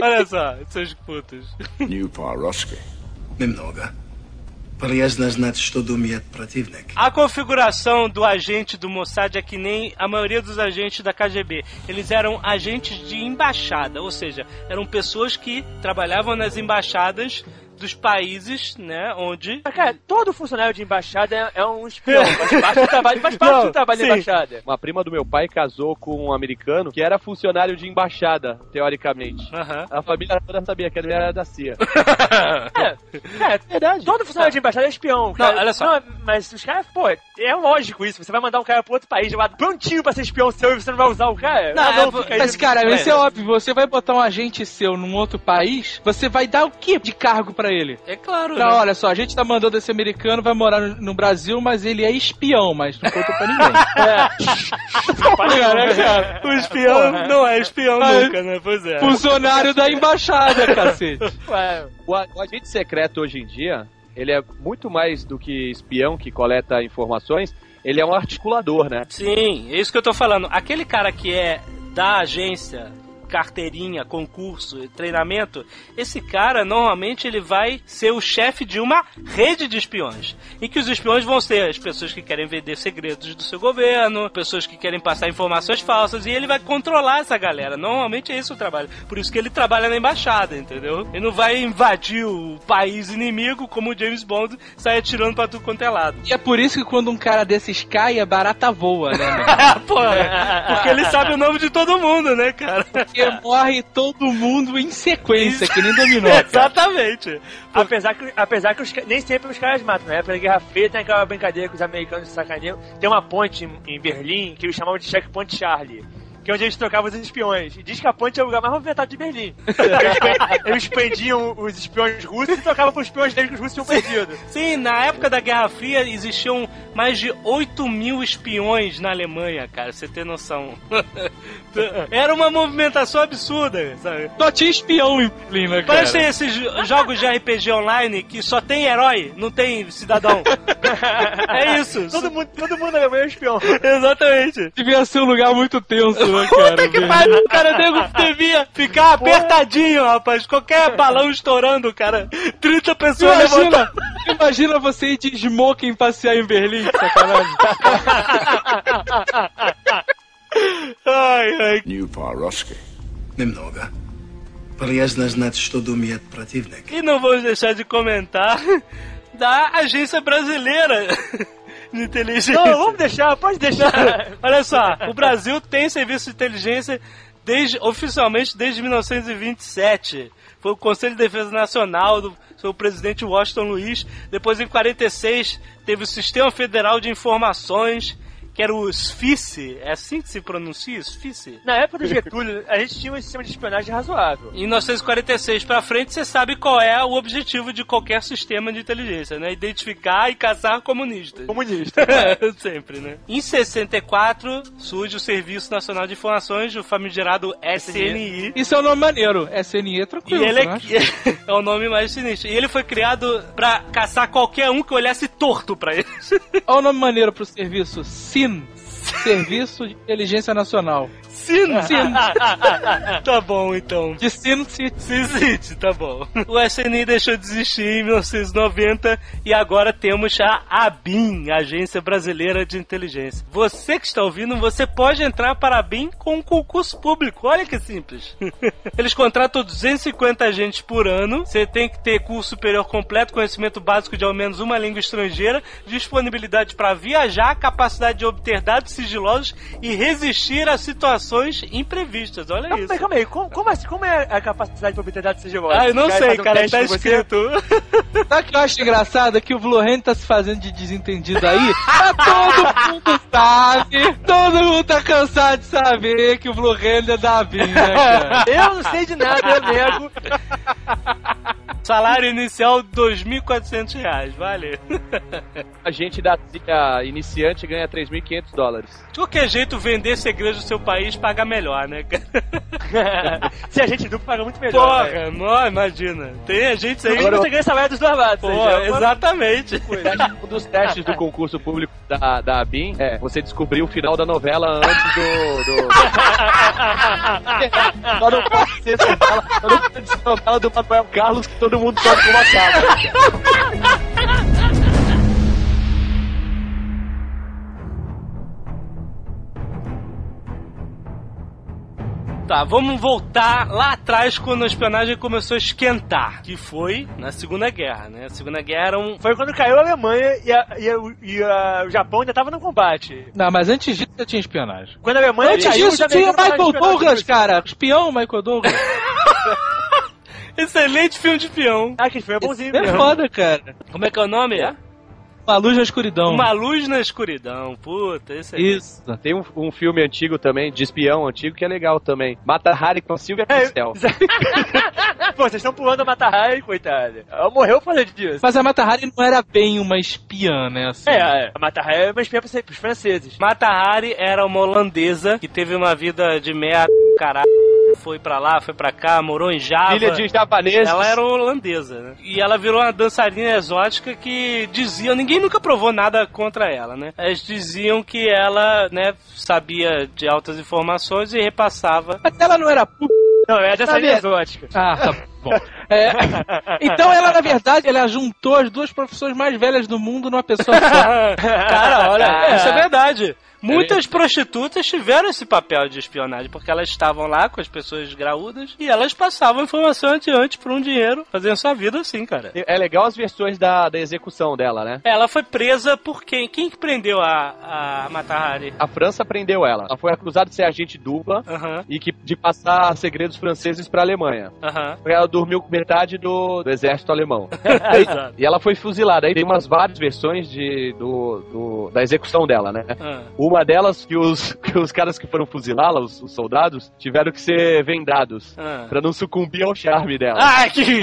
Olha só, seus putos. New Paroski. Memnoga. A configuração do agente do Mossad é que nem a maioria dos agentes da KGB. Eles eram agentes de embaixada, ou seja, eram pessoas que trabalhavam nas embaixadas dos países, né, onde... Mas, cara, todo funcionário de embaixada é, é um espião. Faz parte do trabalho, faz parte Não, do trabalho da sim. embaixada. Uma prima do meu pai casou com um americano que era funcionário de embaixada, teoricamente. A família toda sabia que ele era da CIA. É, é verdade. Todo funcionário de embaixada é espião. Cara. olha só. Não, mas os caras, pô, é lógico isso. Você vai mandar um cara pro outro país lá prontinho pra ser espião seu e você não vai usar o cara? Não, Ah, é, fica aí. Mas, cara, isso é óbvio. Você vai botar um agente seu num outro país, você vai dar o que de cargo pra ele? É claro, Pra, né? olha só, a gente tá mandando esse americano, vai morar no, no Brasil, mas ele é espião, mas não conta pra ninguém. Cara, cara, o espião não é espião Ah, nunca, né? Pois é. Funcionário da embaixada, cacete. Ué, O, o agente secreto hoje em dia, ele é muito mais do que espião que coleta informações, ele é um articulador, né? Sim, é isso que eu tô falando. Aquele cara que é da agência, carteirinha, concurso, treinamento, esse cara normalmente ele vai ser o chefe de uma rede de espiões. E que os espiões vão ser as pessoas que querem vender segredos do seu governo, pessoas que querem passar informações falsas, e ele vai controlar essa galera. Normalmente é esse o trabalho. Por isso que ele trabalha na embaixada, entendeu? Ele não vai invadir o país inimigo como o James Bond sai atirando pra tudo quanto é lado. E é por isso que quando um cara desses cai, a barata voa, né? Pô, porque ele sabe o nome de todo mundo, né, cara? Porque morre todo mundo em sequência, que nem dominó. cara. Exatamente. apesar que, apesar que os nem sempre os caras matam. Época da Guerra Fria tem aquela brincadeira que os americanos sacaneiam. Tem uma ponte em, em Berlim que eles chamavam de Checkpoint Charlie. Que é onde eles trocavam os espiões. E diz que a ponte é o lugar mais movimentado de Berlim. Eles, pre- eles prendiam os espiões russos e trocavam com os espiões deles que os russos tinham perdido. Sim, na época da Guerra Fria existiam mais de 8 mil espiões na Alemanha, cara, você tem noção. Era uma movimentação absurda, sabe? Só tinha espião em Berlim, né, cara? Parece esses jo- jogos de RPG online que só tem herói, não tem cidadão. é isso. Todo mundo, todo mundo na Alemanha é espião. Exatamente. Devia ser um lugar muito tenso, né, cara? Puta que pariu, cara, nego devia ficar apertadinho, rapaz. Qualquer balão estourando, cara. 30 pessoas Imagina, levantando. imagina você ir de smoking passear em Berlim, que sacanagem. Ai, ai. New Paroski. Немного. Полезно знать, что думает противник. E não vamos deixar de comentar da Agência Brasileira de Inteligência. Não, vamos deixar, pode deixar. Olha só, o Brasil tem serviço de inteligência desde, oficialmente desde 1927. Foi o Conselho de Defesa Nacional do seu presidente Washington Luiz. Depois, em 46, teve o Sistema Federal de Informações, que era o SFICE. É assim que se pronuncia? SFICE? Na época do Getúlio, a gente tinha um sistema de espionagem razoável. Em 1946 pra frente, você sabe qual é o objetivo de qualquer sistema de inteligência, né? Identificar e caçar comunistas. Comunista. Sempre, né? Em 64, surge o Serviço Nacional de Informações, o famigerado SNI. Isso é um nome maneiro. SNI é E tranquilo, ele né? é, é o nome mais sinistro. E ele foi criado pra caçar qualquer um que olhasse torto pra ele. Olha o nome maneiro pro serviço. SIN. him. Serviço de Inteligência Nacional. Sino. Sino. tá bom, então. De Sino City. Sin City, tá bom. O SNI deixou de existir em 1990 e agora temos a ABIN, Agência Brasileira de Inteligência. Você que está ouvindo, você pode entrar para a ABIN com um concurso público. Olha que simples. Eles contratam 250 agentes por ano. Você tem que ter curso superior completo, conhecimento básico de ao menos uma língua estrangeira, disponibilidade para viajar, capacidade de obter dados sigilosos e resistir a situações imprevistas. Olha Calma isso. aí, calma aí. Como, como assim? Como é a capacidade de obter dados sigilosos? Ah, eu não sei, um cara, tá com você? escrito. Sabe o que eu acho engraçado? É que o Blue Hand tá se fazendo de desentendido aí. Mas todo mundo sabe. Todo mundo tá cansado de saber que o Blue Hand é da né, cara? Eu não sei de nada, eu nego. Salário inicial, 2.400 reais, vale. A gente da CIA iniciante ganha 3.500 dólares. De qualquer jeito, vender segredos do seu país paga melhor, né, cara? Se a gente duplo paga muito melhor. né? Porra, não, imagina. Tem a gente aí. Agora você ganha salário dos dois Pô, exatamente. Um dos testes do concurso público da, da ABIN é você descobrir o final da novela antes do. do... Só não pode ser novela, só não pode ser novela do Manuel Carlos que todo mundo sabe como acaba. Tá, vamos voltar lá atrás quando a espionagem começou a esquentar, que foi na Segunda Guerra, né? A Segunda Guerra era um. Foi quando caiu a Alemanha e, a- e a- e a- o Japão ainda tava no combate. Não, mas antes disso já tinha espionagem. Quando a Alemanha Antes caiu, disso já tinha Michael Douglas, cara. Espião Michael Douglas. Excelente filme de espião. Ah, que foi bonzinho É foda, cara. Como é que é o nome? Uma luz na escuridão. Uma luz na escuridão. Puta, esse é. Isso. Tem um, um filme antigo também, de espião antigo, que é legal também. Mata Hari com a Silvia Cristel. Pô, vocês estão pulando a Mata Hari, coitada. Ela morreu causa disso. Mas a Mata Hari não era bem uma espiã, né? Assim. É, é, a Mata Hari é uma espiã pros pros franceses. Mata Hari era uma holandesa que teve uma vida de merda, caralho. Foi pra lá, foi pra cá, morou em Java. Filha de japoneses. Ela era holandesa, né? E ela virou uma dançarina exótica que diziam, ninguém nunca provou nada contra ela, né? Eles diziam que ela, né, sabia de altas informações e repassava. Mas ela não era puta. Não, é linha exótica. Ah, tá bom. É, então ela, na verdade, ela juntou as duas profissões mais velhas do mundo numa pessoa só. Cara, olha, É. isso é verdade. Muitas prostitutas tiveram esse papel de espionagem, porque elas estavam lá com as pessoas graúdas e elas passavam informação adiante por um dinheiro, fazendo sua vida assim, cara. É legal as versões da, da execução dela, né? Ela foi presa por quem? Quem que prendeu a, a Matahari? A França prendeu ela. Ela foi acusada de ser agente dupla e que, de passar segredos franceses pra Alemanha. Ela dormiu com metade do, do exército alemão. Exato. E ela foi fuzilada. Aí tem umas várias versões de, do, do- da execução dela, né? Ah. Uma delas que os, que os caras que foram fuzilá-la, os, os soldados, tiveram que ser vendados. Ah. Pra não sucumbir ao charme dela. Ai, que.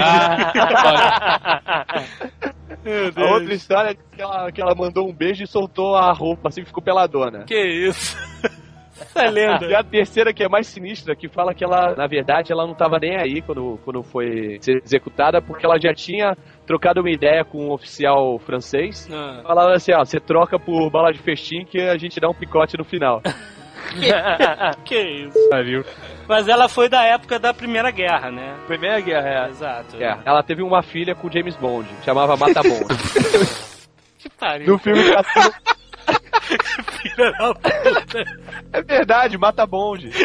a outra história é que ela, que ela mandou um beijo e soltou a roupa, assim, ficou peladona. Que isso? Essa é lenda. E a terceira, que é mais sinistra, que fala que ela, na verdade, ela não tava nem aí quando, quando foi ser executada, porque ela já tinha trocado uma ideia com um oficial francês. Ah. Falava assim, ó, você troca por bala de festim que a gente dá um picote no final. Que isso? Mas ela foi da época da Primeira Guerra, né? Primeira guerra, é. Exato. É, ela teve uma filha com James Bond, chamava Mata Bond. Que pariu. no filme Cassino... Filha da puta. É verdade, mata bonde.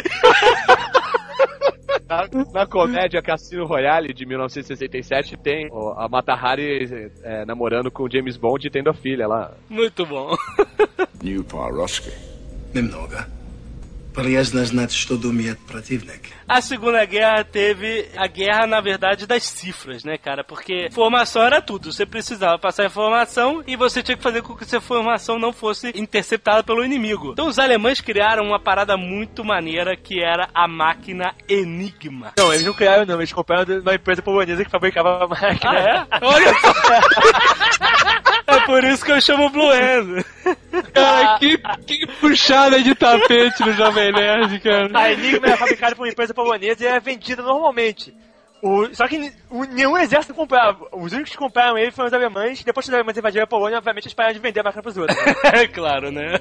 Na, na, comédia Cassino Royale de 1967 tem a Mata Hari é, namorando com James Bond e tendo a filha lá. Muito bom. New Paroski. Memnoga. A Segunda Guerra teve a guerra, na verdade, das cifras, né, cara? Porque informação era tudo. Você precisava passar informação e você tinha que fazer com que essa informação não fosse interceptada pelo inimigo. Então os alemães criaram uma parada muito maneira que era a máquina Enigma. Não, eles não criaram, não. Eles compraram de uma empresa polonesa que fabricava a máquina. Ah, é? Olha só! É por isso que eu chamo Blue Hand. Cara, que, que puxada de tapete no Jovem Nerd, cara. A Enigma é fabricada por uma empresa polonesa e é vendida normalmente. O- só que nenhum exército comprava. Os únicos que compraram ele foram os alemães. Depois que os alemães invadiram a Polônia, obviamente eles pararam de vender a máquina pros outros. É claro, né?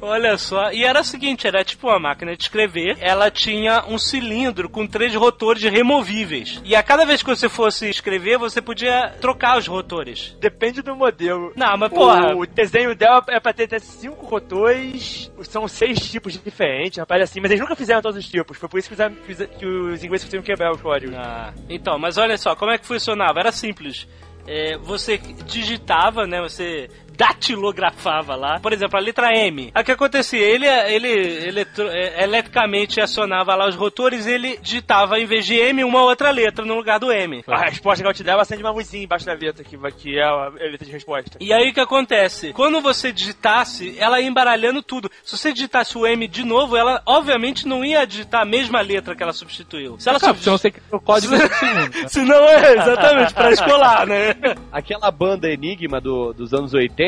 Olha só, e era o seguinte, era tipo uma máquina de escrever, ela tinha um cilindro com três rotores removíveis. E a cada vez que você fosse escrever, você podia trocar os rotores. Depende do modelo. Não, mas porra, O desenho dela é pra ter até cinco rotores, são seis tipos diferentes, rapaz, assim, mas eles nunca fizeram todos os tipos. Foi por isso que, fizeram- fiz- que os ingleses conseguiram quebrar os códigos. Ah, então, mas olha só, como é que funcionava? Era simples. É, você digitava, né? Você datilografava lá. Por exemplo, a letra M. Aí o que acontecia? Ele, ele eletro- é, eletricamente acionava lá os rotores e ele digitava, em vez de M, uma outra letra no lugar do M. A resposta que ela te dava acende uma luzinha embaixo da letra, que, vai- que é a letra de resposta. E aí o que acontece? Quando você digitasse, ela ia embaralhando tudo. Se você digitasse o M de novo, ela obviamente não ia digitar a mesma letra que ela substituiu. Se ela Claro, senão substituiu. você o código em segundo. né? Se não é, exatamente, pra escolar, né? Aquela banda Enigma do- dos anos 80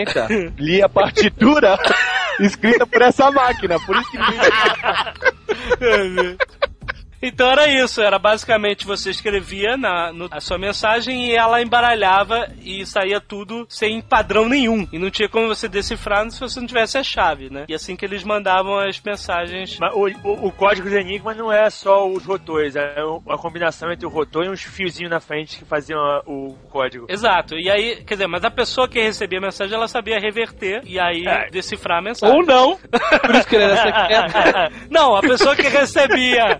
lia a partitura escrita por essa máquina, por isso que Então era isso, era basicamente você escrevia na, no- a sua mensagem e ela embaralhava e saía tudo sem padrão nenhum. E não tinha como você decifrar se você não tivesse a chave, né? E assim que eles mandavam as mensagens. Mas o, o- o código do Enigma não é só os rotores, é a combinação entre o rotor e uns fiozinhos na frente que faziam a- o código. Exato, e aí, quer dizer, mas a pessoa que recebia a mensagem, ela sabia reverter e aí É. decifrar a mensagem. Ou não. Por isso que ele era secreto. Não, a pessoa que recebia.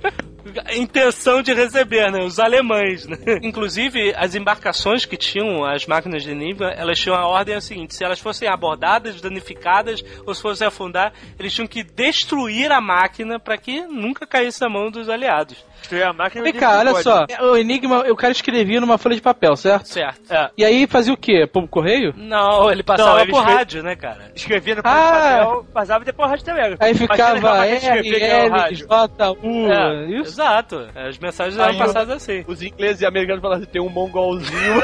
Intenção de receber, né? Os alemães, né? Inclusive, as embarcações que tinham as máquinas de Enigma, elas tinham a ordem seguinte: se elas fossem abordadas, danificadas ou se fossem afundar, eles tinham que destruir a máquina para que nunca caísse na mão dos aliados. Destruir a máquina Vem e cá, olha só. O Enigma, o cara escrevia numa folha de papel, certo? Certo. É. E aí fazia o quê? Pô, correio? Não, ele passava Não, ele por escre- rádio, né, cara? Escrevia no Ah. papel, passava e depois rádio também. Aí ficava R, é L. J, U, É, isso? Exato. As mensagens eram passadas assim. os ingleses e americanos falaram assim, tem um mongolzinho.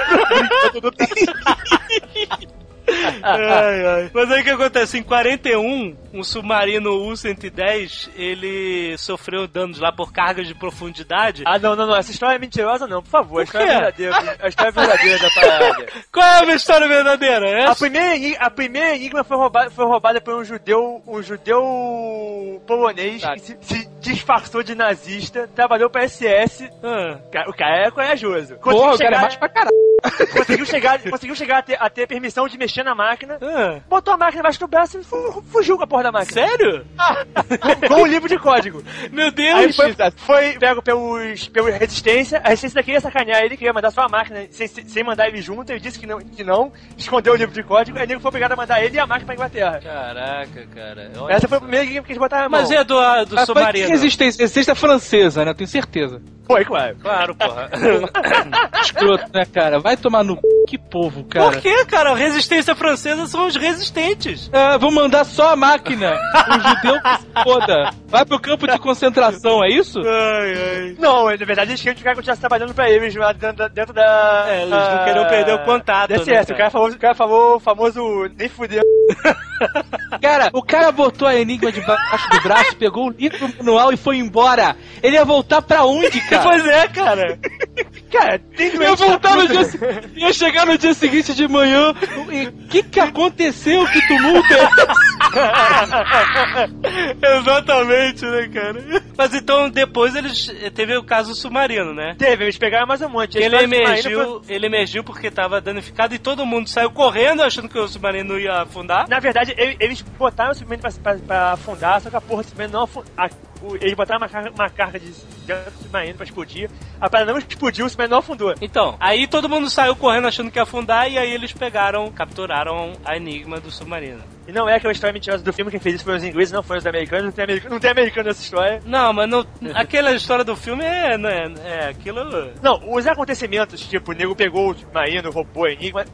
Ai, ai. Mas aí o que acontece? Em 41, um submarino U-110, ele sofreu danos lá por cargas de profundidade. Ah, não, não, não. Essa história é mentirosa, não, por favor. A história é verdadeira. A história é verdadeira da parada. Qual é a história verdadeira? É A primeira, a primeira enigma foi roubada, foi roubada por um judeu, um judeu polonês Tá. que se, se disfarçou de nazista, trabalhou pra SS. Ah, O cara- é corajoso. Porra, o cara é macho pra caralho. Conseguiu chegar, conseguiu chegar a ter, a ter permissão de mexer na máquina, ah. botou a máquina embaixo do braço e fu- fugiu com a porra da máquina. Sério? Com, com o livro de código. Meu Aí Deus! foi, foi pego pelos, pelos Resistência, a Resistência queria sacanear ele, queria mandar só a máquina sem, sem mandar ele junto, ele disse que não, que não, escondeu o livro de código, aí o nego foi obrigado a mandar ele e a máquina pra Inglaterra. Caraca, cara. Olha Essa foi a primeira que eles botaram a mão. Mas a do, do Mas foi submarino? que resistência? Resistência francesa, né? Eu tenho certeza. Foi, claro. Claro, porra. Escroto, né, cara? Vai tomar no c... Que povo, cara. Por que, cara? A resistência francesa são os resistentes. Ah, vou mandar só a máquina. O judeu que se foda. Vai pro campo de concentração, é isso? Ai, ai. Não, na verdade eles queriam que o cara continuasse trabalhando pra eles lá dentro da... Dentro da É, eles não queriam perder o contato, DSS, né, o, cara falou, o cara falou o famoso nem fudeu. Cara, o cara botou a enigma debaixo do braço, pegou o livro manual e foi embora. Ele ia voltar pra onde, cara? Pois é, cara. Cara, tem Eu doente voltar na no dia se- ia chegar no dia seguinte de manhã. O que que aconteceu? Que tumulto é? Exatamente, né, cara? Mas então depois eles teve o caso submarino, né? Teve, eles pegaram mais um monte. Ele emergiu, ele emergiu porque estava danificado e todo mundo saiu correndo achando que o submarino ia afundar. Na verdade, ele- eles botaram o submarino pra, pra, pra afundar, só que a porra do submarino não afundou. Eles botaram uma carga, uma carga de submarino pra explodir. A parada não explodiu, o submarino não afundou. Então, aí todo mundo saiu correndo achando que ia afundar e aí eles pegaram, capturaram a enigma do submarino. E não é aquela história mentirosa do filme, quem fez isso foi os ingleses, não foi os americanos, não tem americano, não tem americano nessa história. Não, mas não, aquela história do filme é, não é, aquilo. Não, os acontecimentos, tipo, o nego pegou o submarino, roubou a Enigma,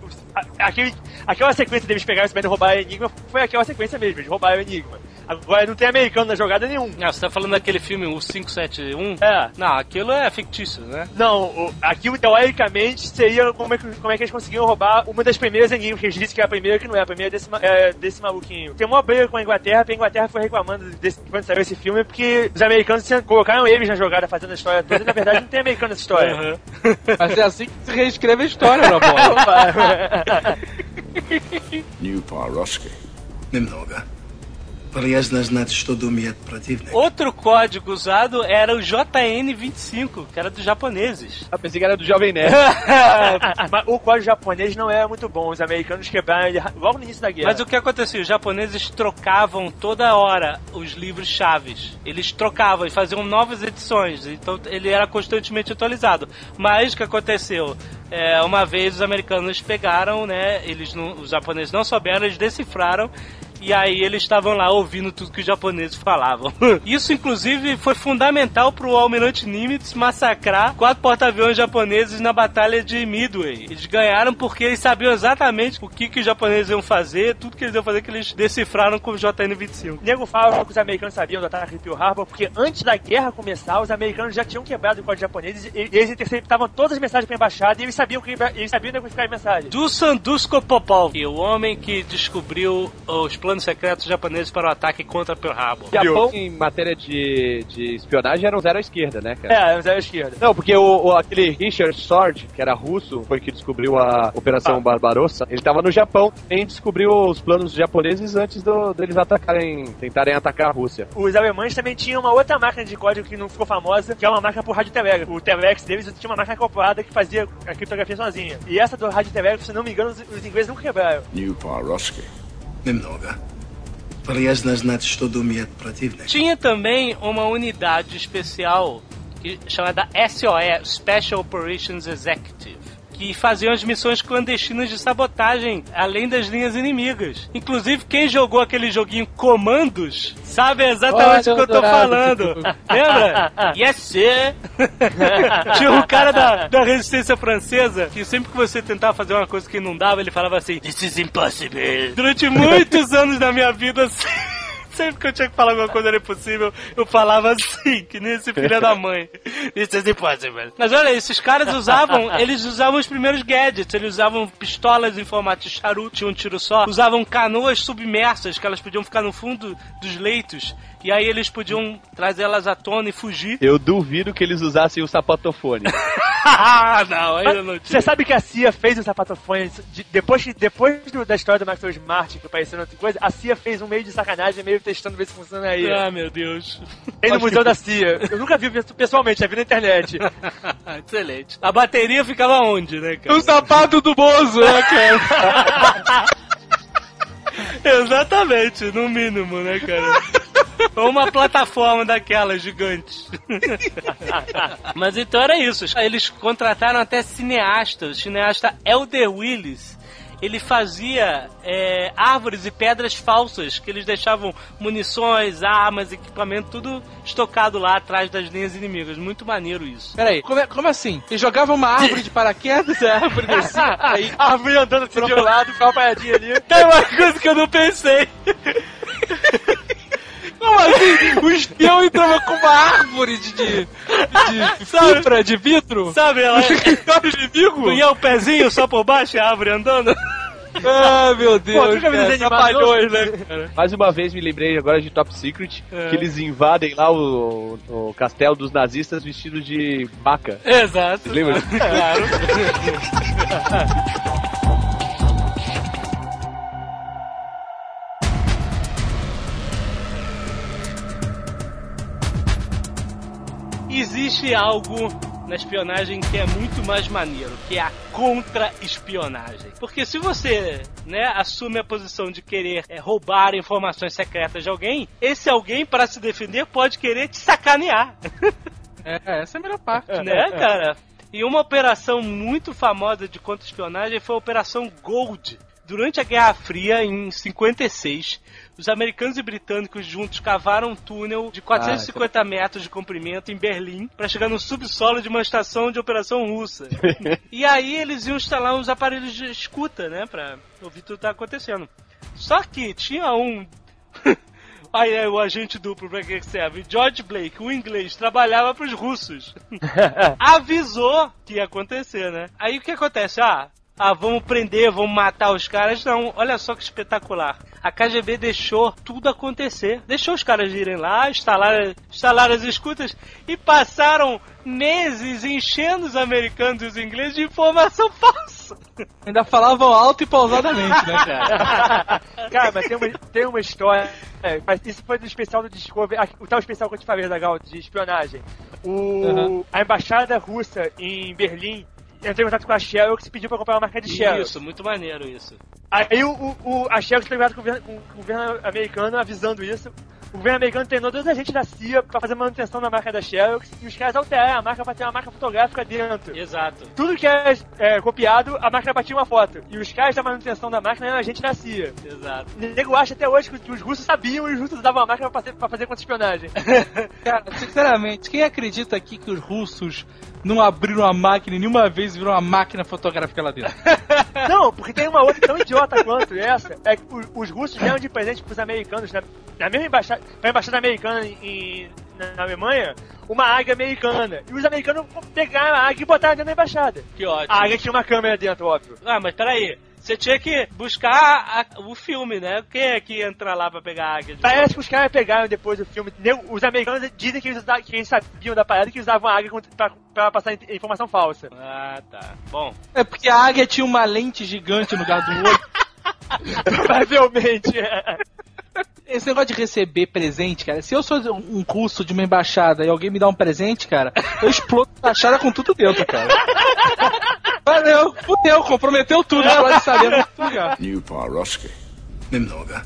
aquele, aquela sequência deles pegarem o submarino e roubar a Enigma foi aquela sequência mesmo, eles roubaram a Enigma. Agora não tem americano na jogada nenhum. Ah, você tá falando daquele filme, o 571? É. Não, aquilo é fictício, né? Não, o, aquilo teoricamente seria como é, que, como é que eles conseguiram roubar uma das primeiras enigmas, que eles dizem que era a primeira que não é, a primeira é desse, é, desse maluquinho. Tem uma briga com a Inglaterra, a Inglaterra foi reclamando desse, quando saiu esse filme, porque os americanos colocaram eles na jogada fazendo a história toda, e na verdade não tem americano nessa história. Uhum. Mas é assim que se reescreve a história, meu amor. New Paroski. Nimnoga. Outro código usado era o JN25, que era dos japoneses. Eu pensei que era do Jovem Nerd. Mas o código japonês não é muito bom. Os americanos quebraram ele logo no início da guerra. Mas o que acontecia? Os japoneses trocavam toda hora os livros chaves. Eles trocavam e faziam novas edições. Então ele era constantemente atualizado. Mas o que aconteceu? É, uma vez os americanos pegaram, né? Eles não, os japoneses não souberam, eles decifraram e aí eles estavam lá ouvindo tudo que os japoneses falavam. Isso, inclusive, foi fundamental pro Almirante Nimitz massacrar quatro porta-aviões japoneses na Batalha de Midway. Eles ganharam porque eles sabiam exatamente o que, que os japoneses iam fazer, tudo que eles iam fazer que eles decifraram com o JN-25. O nego fala que os americanos sabiam do ataque de Pearl Harbor porque antes da guerra começar, os americanos já tinham quebrado o código japonês e eles interceptavam todas as mensagens pra embaixada e eles sabiam que eles sabiam decodificar as mensagens. Dusan Dusko Popov, o homem que descobriu os planos secretos japoneses para o ataque contra Pearl Harbor. Japão, em matéria de, de espionagem, era um zero à esquerda, né, cara? É, os à esquerda. Não, porque o, o- aquele Richard Sword, que era russo, foi que descobriu a Operação Barbarossa. Ele tava no Japão e descobriu os planos japoneses antes do- deles atacarem, tentarem atacar a Rússia. Os alemães também tinham uma outra máquina de código que não ficou famosa, que é uma máquina por radiotelegrafo. O Telex deles tinha uma máquina acoplada que fazia a criptografia sozinha. E essa do radiotelegrafo, se não me engano, os, os ingleses nunca quebraram. New Paroski. Немного. Полезно знать, что думает противник. Tinha também uma unidade especial que- chamada SOE, Special Operations Executive, que faziam as missões clandestinas de sabotagem além das linhas inimigas. Inclusive, quem jogou aquele joguinho Comandos sabe exatamente o que eu tô falando. Lembra? Yes, sir. Tinha um cara da, da resistência francesa que sempre que você tentava fazer uma coisa que não dava, ele falava assim: This is impossible. Durante muitos anos da minha vida, assim. Sempre que eu tinha que falar alguma coisa era impossível, eu falava assim, que nem esse filho da mãe. Isso é impossível. Mas olha, esses caras usavam, eles usavam os primeiros gadgets, eles usavam pistolas em formato de charuto, tinha um tiro só, usavam canoas submersas, que elas podiam ficar no fundo dos leitos, e aí eles podiam trazer elas à tona e fugir. Eu duvido que eles usassem o sapatofone. Não, ainda não Você tinha. sabe que a CIA fez o sapatofone de- depois, que- depois do- da história do Maxwell Smart, que apareceu outra coisa, a CIA fez um meio de sacanagem, meio testando ver se funciona aí. Ah, meu Deus. Tem no museu da CIA. Eu nunca vi pessoalmente, já vi na internet. Excelente. A bateria ficava onde, né, cara? O sapato do Bozo, né, cara? Exatamente, no mínimo, né, cara? Ou uma plataforma daquelas gigantes. Mas então era isso. Eles contrataram até cineastas. O cineasta Elder Willis. Ele fazia é, árvores e pedras falsas que eles deixavam munições, armas, equipamento, tudo estocado lá atrás das linhas inimigas. Muito maneiro isso. Peraí, como, é- como assim? Ele jogava uma árvore de paraquedas, a árvore descia, aí... A árvore andando assim de um lado, ficava paradinha ali. Tem uma coisa que eu não pensei. Como assim? O espião entrava com uma árvore de, de, de Sabe? fibra, de vidro? Sabe, ela Cara inimigo? punha o pezinho só por baixo e a árvore andando. Ah, meu Pô, Deus, vi cara, trapalhões, né, cara? Mais uma vez me lembrei agora de Top Secret, É. que eles invadem lá o, o castelo dos nazistas vestidos de vaca. Exato. Lembra? Claro. Existe algo na espionagem que é muito mais maneiro, que é a contra-espionagem. Porque se você né, assume a posição de querer é, roubar informações secretas de alguém, esse alguém, para se defender, pode querer te sacanear. É, essa é a melhor parte. né, cara? E uma operação muito famosa de contra-espionagem foi a Operação Gold. Durante a Guerra Fria, em 56, os americanos e britânicos juntos cavaram um túnel de 450 metros de comprimento em Berlim para chegar no subsolo de uma estação de operação russa. e aí eles iam instalar uns aparelhos de escuta, né, para ouvir tudo que tá acontecendo. Só que tinha um Aí é o agente duplo pra que que serve. George Blake, o inglês, trabalhava pros russos. Avisou que ia acontecer, né? Aí o que acontece? Ah, ah, vamos prender, vamos matar os caras. Não, olha só que espetacular. A KGB deixou tudo acontecer. Deixou os caras irem lá, instalar, instalar as escutas e passaram meses enchendo os americanos e os ingleses de informação falsa. Ainda falavam alto e pausadamente, né, cara? Cara, mas tem uma, tem uma história É, mas isso foi do especial do Discovery, o tal especial que eu te falei, Zagal, de espionagem. O, Uhum. A embaixada russa em Berlim entrou em contato com a Shell que se pediu pra comprar uma marca de Shell. Isso, muito maneiro isso. Aí o, o, a Shell entrou em contato com o, governo, americano avisando isso. O governo americano treinou dois agentes da CIA pra fazer manutenção da marca da Shell e os caras alteraram a marca pra ter uma marca fotográfica dentro. Exato. Tudo que é, é, copiado, a máquina batia uma foto. E os caras da manutenção da máquina eram agente da CIA. Exato. O nego acha até hoje que, que os russos sabiam e os russos usavam a máquina pra fazer, pra fazer contra-espionagem. Cara, sinceramente, quem acredita aqui que os russos não abriram a máquina e nenhuma vez viram uma máquina fotográfica lá dentro? Não, porque tem uma outra tão idiota quanto essa. É que os russos deram de presente pros americanos, na, na mesma embaixada, pra embaixada americana em, na, na Alemanha, uma águia americana. E os americanos pegaram a águia e botaram dentro da embaixada. Que ótimo. A águia tinha uma câmera dentro, óbvio. Ah, mas peraí. Você tinha que buscar a- o filme, né? Quem é que entra lá pra pegar a águia? De volta? Parece que os caras pegaram depois do filme. Os americanos dizem que eles, que eles sabiam da parada que usavam a águia pra, pra passar in- informação falsa. Ah, tá. Bom. É porque a águia tinha uma lente gigante no lugar do olho. Provavelmente. é. Esse negócio de receber presente, cara. Se eu sou um russo de uma embaixada e alguém me dá um presente, cara, eu explodo a embaixada com tudo dentro, cara. Valeu, fudeu, comprometeu tudo, é. pode em outro lugar. New Paroski. Mesmo lugar.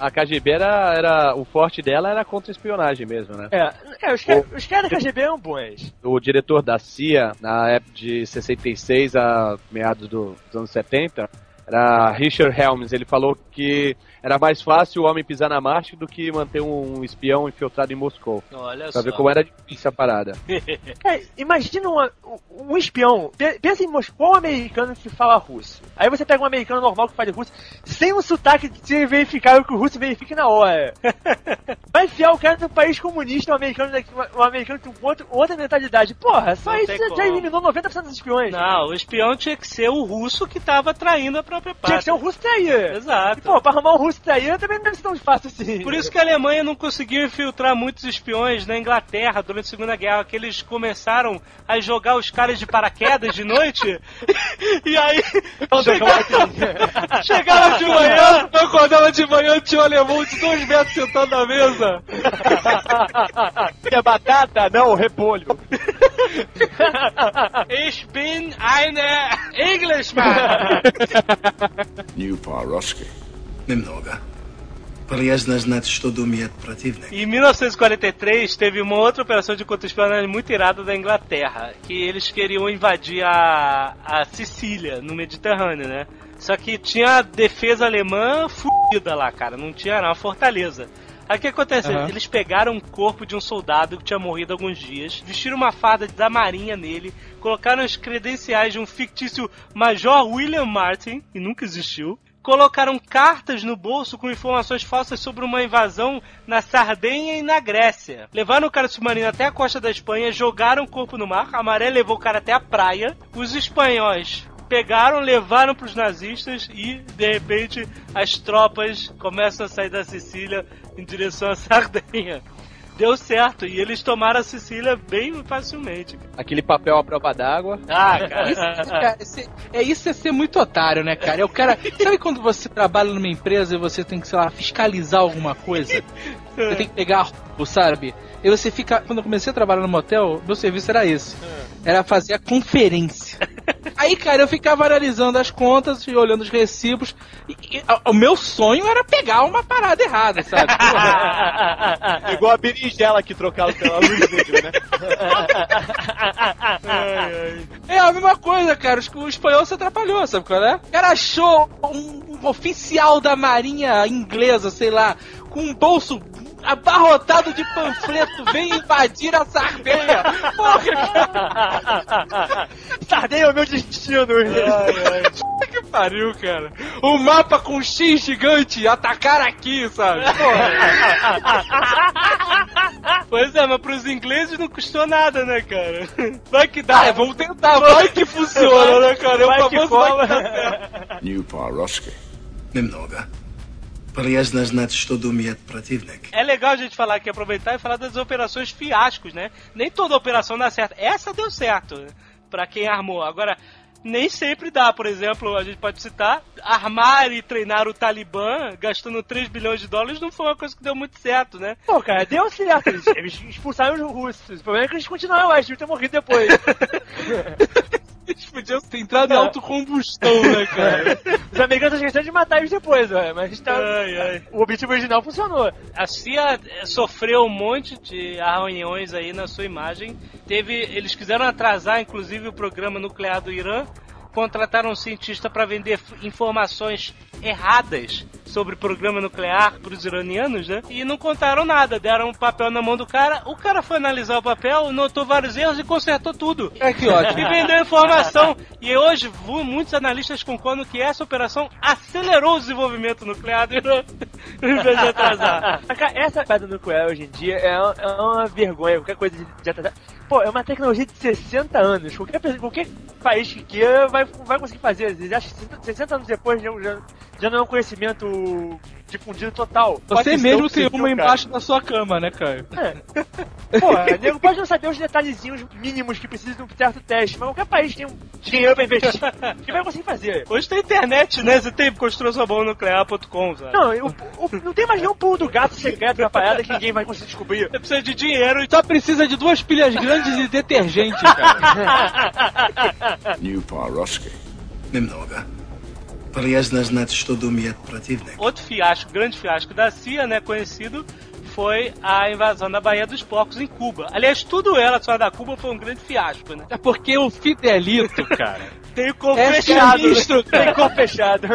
A KGB era, era. O forte dela era contra-espionagem mesmo, né? É, é os, o, os caras da KGB eram bons. O diretor da CIA, na época de 66 a meados do, dos anos 70, era Richard Helms. Ele falou que era mais fácil o homem pisar na Marte do que manter um espião infiltrado em Moscou. Olha Pra só. ver como era difícil a parada. Cara, imagina um, um espião. Pe- Pensa em Moscou um americano que fala russo. Aí você pega um americano normal que fala russo, sem um sotaque de ser verificável que o russo verifique na hora. Vai enfiar o cara no país comunista, um americano, daqui- um americano com outro, outra mentalidade. Porra, só Não isso já, como. eliminou 90% dos espiões. Não, o espião tinha que ser o russo que tava traindo a própria Tinha que ser um russo traíra. Exato. E, pô, pra arrumar um russo traíra também não ser tão fácil assim. Por isso que a Alemanha não conseguiu infiltrar muitos espiões na Inglaterra durante a Segunda Guerra, que eles começaram a jogar os caras de paraquedas de noite, e aí chegaram, chegaram de manhã, Eu acordava de manhã, tinha um alemão de dois metros sentado na mesa. é batata? Não, repolho. Ich bin eine Englishman! New Paroski. Немного. Полезно знать, что думает противник. Em 1943 teve uma outra operação de contra-espionagem muito irada da Inglaterra, que eles queriam invadir a, a Sicília, no Mediterrâneo, né? Só que tinha a defesa alemã fudida lá, cara, não tinha era uma fortaleza. Aí o que aconteceu? Aham. Eles pegaram o corpo de um soldado que tinha morrido há alguns dias, vestiram uma farda da marinha nele, colocaram as credenciais de um fictício Major William Martin, que nunca existiu, colocaram cartas no bolso com informações falsas sobre uma invasão na Sardenha e na Grécia. Levaram o cara submarino até a costa da Espanha, jogaram o corpo no mar, a maré levou o cara até a praia. Os espanhóis pegaram, levaram para os nazistas e, de repente, as tropas começam a sair da Sicília em direção à Sardenha. Deu certo, e eles tomaram a Sicília bem facilmente. Aquele papel à prova d'água. Ah, cara. Isso, cara, esse- é isso é ser muito otário, né, cara? É o cara. Sabe quando você trabalha numa empresa e você tem que, sei lá, fiscalizar alguma coisa? Você tem que pegar roubo, sabe? E você fica. Quando eu comecei a trabalhar no motel, meu serviço era esse. Era fazer a conferência. Aí, cara, eu ficava analisando as contas e olhando os recibos. E, e, a- o meu sonho era pegar uma parada errada, sabe? Igual a berinjela que trocava pela luz negra, né? É a mesma coisa, cara. O o espanhol se atrapalhou, sabe qual é? O cara achou um, um oficial da marinha inglesa, sei lá, com um bolso abarrotado de panfleto, vem invadir a Sardenha. Porra, cara, Sardenha é o meu destino. que pariu, cara. O mapa com X gigante, atacar aqui, sabe? Pois é, mas pros ingleses não custou nada, né, cara? Vai que dá. Ah, vamos tentar, vai que funciona, né, cara? É o Vai que famoso cola. vai que dá certo. New Paroski. Немного. prijaznaj znati što domijet protivnik. É legal a gente falar aqui, aproveitar e falar das operações fiascos, né? Nem toda operação dá certo. Essa deu certo para quem armou. Agora, nem sempre dá. Por exemplo, a gente pode citar, armar e treinar o Talibã gastando 3 bilhões de dólares não foi uma coisa que deu muito certo, né? Pô, cara, deu certo. Eles, expulsaram os russos. O problema é que eles continuaram lá, gente deviam ter morrido depois. Eles podiam ter entrado em autocombustão, né, cara? Os americanos estão de matar eles depois, ué, mas tá... Ai, ai. o objetivo original funcionou. A CIA eh, sofreu um monte de arranhões aí na sua imagem. Teve, eles quiseram atrasar, inclusive, o programa nuclear do Irã. Contrataram um cientista para vender informações erradas sobre o programa nuclear para os iranianos, né? E não contaram nada, deram um papel na mão do cara. O cara foi analisar o papel, notou vários erros e consertou tudo. É que ótimo. E vendeu informação. E hoje, muitos analistas concordam que essa operação acelerou o desenvolvimento nuclear do Irã, em vez de atrasar. Essa pedra nuclear hoje em dia é uma, é uma vergonha, qualquer coisa de, atrasar. Pô, é uma tecnologia de 60 anos. Qualquer, qualquer país que queira vai, vai conseguir fazer. Eles acham que 60, 60 anos depois já, já, já não é um conhecimento difundido total. Você mesmo tem uma cara. embaixo da sua cama, né, Caio? Pô, nego pode não saber os detalhezinhos mínimos que precisa de um certo teste, mas qualquer país tem um dinheiro pra investir que vai conseguir fazer. Hoje tem internet, né? Você tem construçãonuclear.com, sabe? Não, o, o- não tem mais nenhum pulo do gato secreto na parada que ninguém vai conseguir descobrir. Você precisa de dinheiro e Só precisa de duas pilhas grandes e detergente, cara. New Hrvatske. Nemnoga. Ali ja znaš znati što. Outro fiasco, grande fiasco da CIA, né, conhecido, foi a invasão da Bahia dos Porcos em Cuba. Aliás, tudo ela só é da Cuba foi um grande fiasco, né? É porque o Fidelito, cara... Tem o corpo É fechado. sinistro, Tem cara. corpo fechado.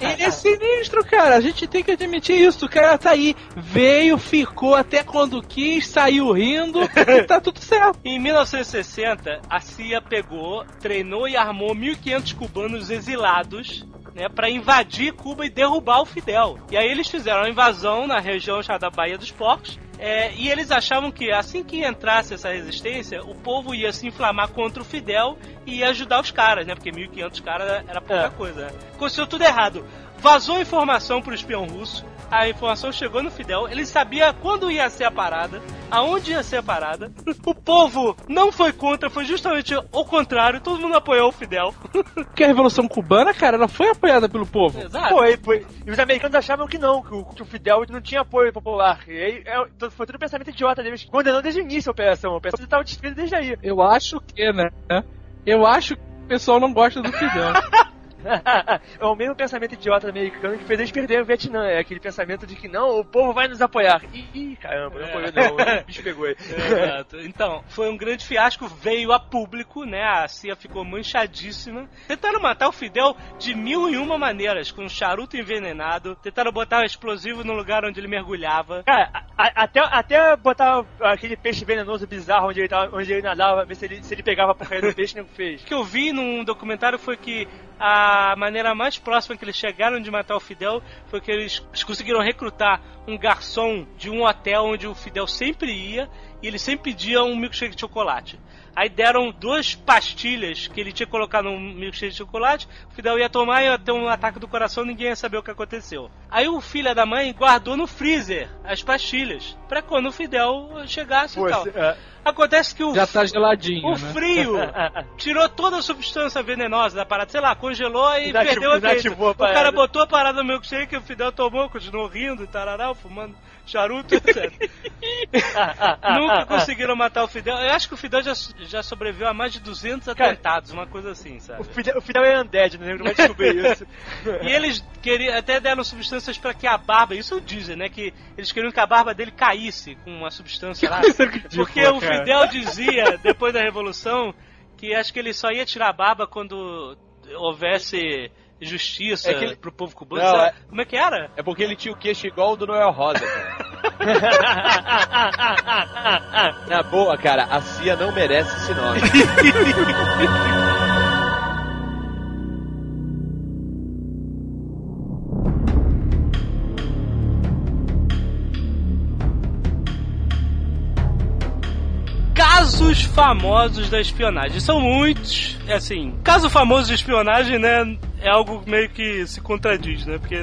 Ele é sinistro, cara. A gente tem que admitir isso. O cara tá aí. Veio, ficou até quando quis, saiu rindo e tá tudo certo. Em 1960, a CIA pegou, treinou e armou 1.500 cubanos exilados né, para invadir Cuba e derrubar o Fidel. E aí eles fizeram a invasão na região chamada Baía dos Porcos. É, e eles achavam que assim que entrasse essa resistência, o povo ia se inflamar contra o Fidel e ia ajudar os caras, né? Porque 1.500 caras era pouca É. coisa. Aconteceu tudo errado. Vazou informação pro espião russo. A informação chegou no Fidel. Ele sabia quando ia ser a parada, aonde ia ser a parada. O povo não foi contra, foi justamente o contrário. Todo mundo apoiou o Fidel. Porque a Revolução Cubana, cara, ela foi apoiada pelo povo. Exato. Foi, foi. E os americanos achavam que não, que o, que o Fidel não tinha apoio popular. E aí é, foi tudo pensamento idiota deles. Condenou desde o início a operação. A operação estava destruída desde aí. Eu acho que, né? Eu acho que o pessoal não gosta do Fidel. é o mesmo pensamento idiota americano que fez eles perderem o Vietnã. É aquele pensamento de que não, o povo vai nos apoiar. Ih, caramba, não apoiou não. O bicho pegou aí. Exato. Então, foi um grande fiasco, veio a público, né? A CIA ficou manchadíssima. Tentaram matar o Fidel de mil e uma maneiras, com um charuto envenenado. Tentaram botar um explosivo no lugar onde ele mergulhava. Cara, a- a- até, até botar aquele peixe venenoso bizarro onde ele, tava, onde ele nadava, ver se ele, se ele pegava a porcaria do peixe, o nego fez. O que eu vi num documentário foi que a maneira mais próxima que eles chegaram de matar o Fidel foi que eles conseguiram recrutar um garçom de um hotel onde o Fidel sempre ia e ele sempre pedia um milkshake de chocolate. Aí deram duas pastilhas que ele tinha colocado num milkshake de chocolate, o Fidel ia tomar e ia ter um ataque do coração, ninguém ia saber o que aconteceu. Aí o filho da mãe guardou no freezer as pastilhas, pra quando o Fidel chegasse e tal. É, Acontece que o Já tá geladinho, o né? frio tirou toda a substância venenosa da parada, sei lá, congelou e Desativou- perdeu a O cara botou a parada no milkshake, o Fidel tomou, continuou rindo, e tararau, fumando charuto, etc. Nunca conseguiram matar o Fidel. Eu acho que o Fidel já, já sobreviveu a mais de 200 Cara, atentados, uma coisa assim, sabe? O Fidel, o Fidel é undead, né? Não vai descobrir isso. E eles queriam, até deram substâncias pra que a barba, isso dizem, né? Que eles queriam que a barba dele caísse com uma substância lá. Porque o. Fidel dizia, depois da Revolução, que acho que ele só ia tirar a barba quando houvesse justiça É ele- pro povo cubano. Não, é- Como é que era? É porque ele tinha o queixo igual o do Noel Rosa. Na boa, cara, a CIA não merece esse nome. Casos famosos da espionagem. São muitos. É Assim, caso famoso de espionagem, né? É algo meio que se contradiz, né? Porque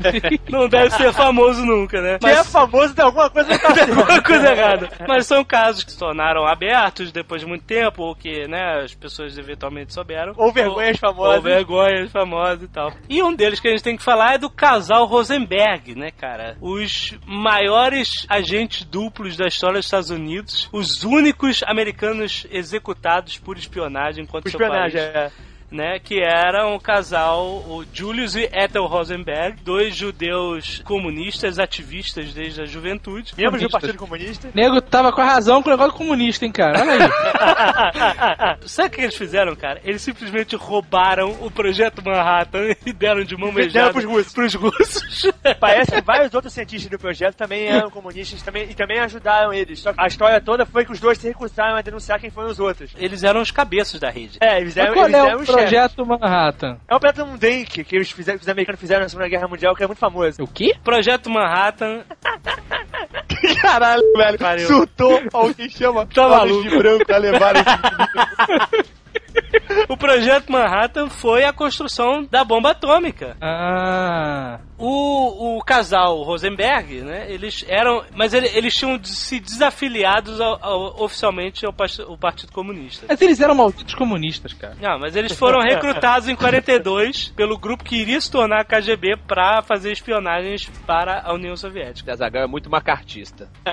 não deve ser famoso nunca, né? Se é famoso, tem alguma coisa tá tem alguma coisa errada. Mas são casos que se tornaram abertos depois de muito tempo, ou que, né, as pessoas eventualmente souberam. Ou vergonhas famosas. Ou vergonhas famosas e tal. E um deles que a gente tem que falar é do casal Rosenberg, né, cara? Os maiores agentes duplos da história dos Estados Unidos, os únicos americanos executados por espionagem contra Por seu espionagem, país é. Né, que era um casal, o Julius e Ethel Rosenberg, dois judeus comunistas, ativistas desde a juventude. Membros do Comunistas. Partido Comunista. Nego tava com a razão com o negócio comunista, hein, cara? Olha aí. Sabe o que eles fizeram, cara? Eles simplesmente roubaram o projeto Manhattan e deram de mão Deram beijada pros russos. pros russos. Parece que vários outros cientistas do projeto também eram comunistas também, e também ajudaram eles. Só que a história toda foi que os dois se recusaram a denunciar quem foram os outros. Eles eram os cabeças da rede. É, eles eram, eles é eram o os. Projeto Manhattan? É um projeto Mundank que, eles fizeram, que os americanos fizeram na Segunda Guerra Mundial, que é muito famoso. O quê? Projeto Manhattan. Caralho, velho. Pariu. Surtou alguém chama Tá de branco pra levar esse O projeto Manhattan foi a construção da bomba atômica. Ah. O, o casal Rosenberg, né? Eles eram. Mas ele- eles tinham de- se desafiliados ao- ao- oficialmente ao, ao Partido Comunista. Mas eles eram malditos comunistas, cara. Não, mas eles foram recrutados em 42 pelo grupo que iria se tornar a KGB pra fazer espionagens para a União Soviética. Zagal é muito macartista.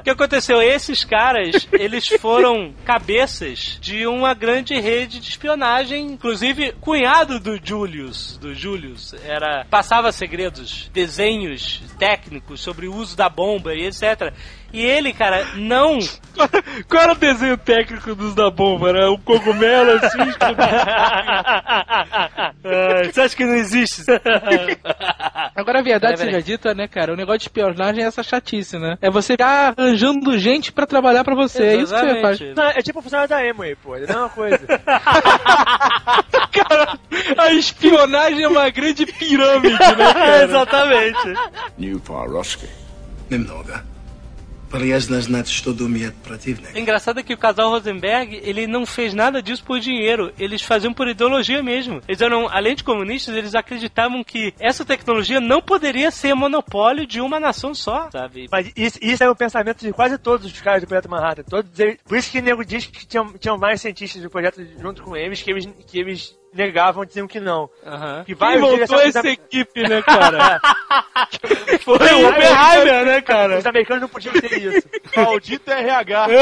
O que aconteceu? Esses caras, eles foram cabeças de uma grande rede de espionagem, inclusive cunhado do Julius, do Julius, era passava segredos, desenhos técnicos sobre o uso da bomba e etc. E ele, cara, não. Qual era o desenho técnico dos da bomba? Era o cogumelo assim? ah, você acha que não existe? Agora, a verdade seja dita, né, cara? O negócio de espionagem é essa chatice, né? É você ficar arranjando gente pra trabalhar pra você. Exatamente. É isso que você faz. É tipo o funcionário da aí pô. É a mesma coisa. cara, a espionagem é uma grande pirâmide, né? Cara? Exatamente. New Parovsky. Nimnoga. Nas Engraçado é que o casal Rosenberg, ele não fez nada disso por dinheiro. Eles faziam por ideologia mesmo. Eles eram, além de comunistas, eles acreditavam que essa tecnologia não poderia ser monopólio de uma nação só, sabe? Mas isso, isso é o pensamento de quase todos os caras do Projeto Manhattan. Todos eles, por isso que o nego diz que tinham, tinham mais cientistas do projeto junto com eles, que eles, que eles negavam, diziam que não. Aham. Que Quem montou deles- essa equipe, né, cara? Foi o Oppenheimer, né, cara? Os americanos não podiam ter isso. Maldito RH.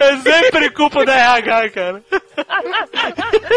É sempre culpa da RH, cara.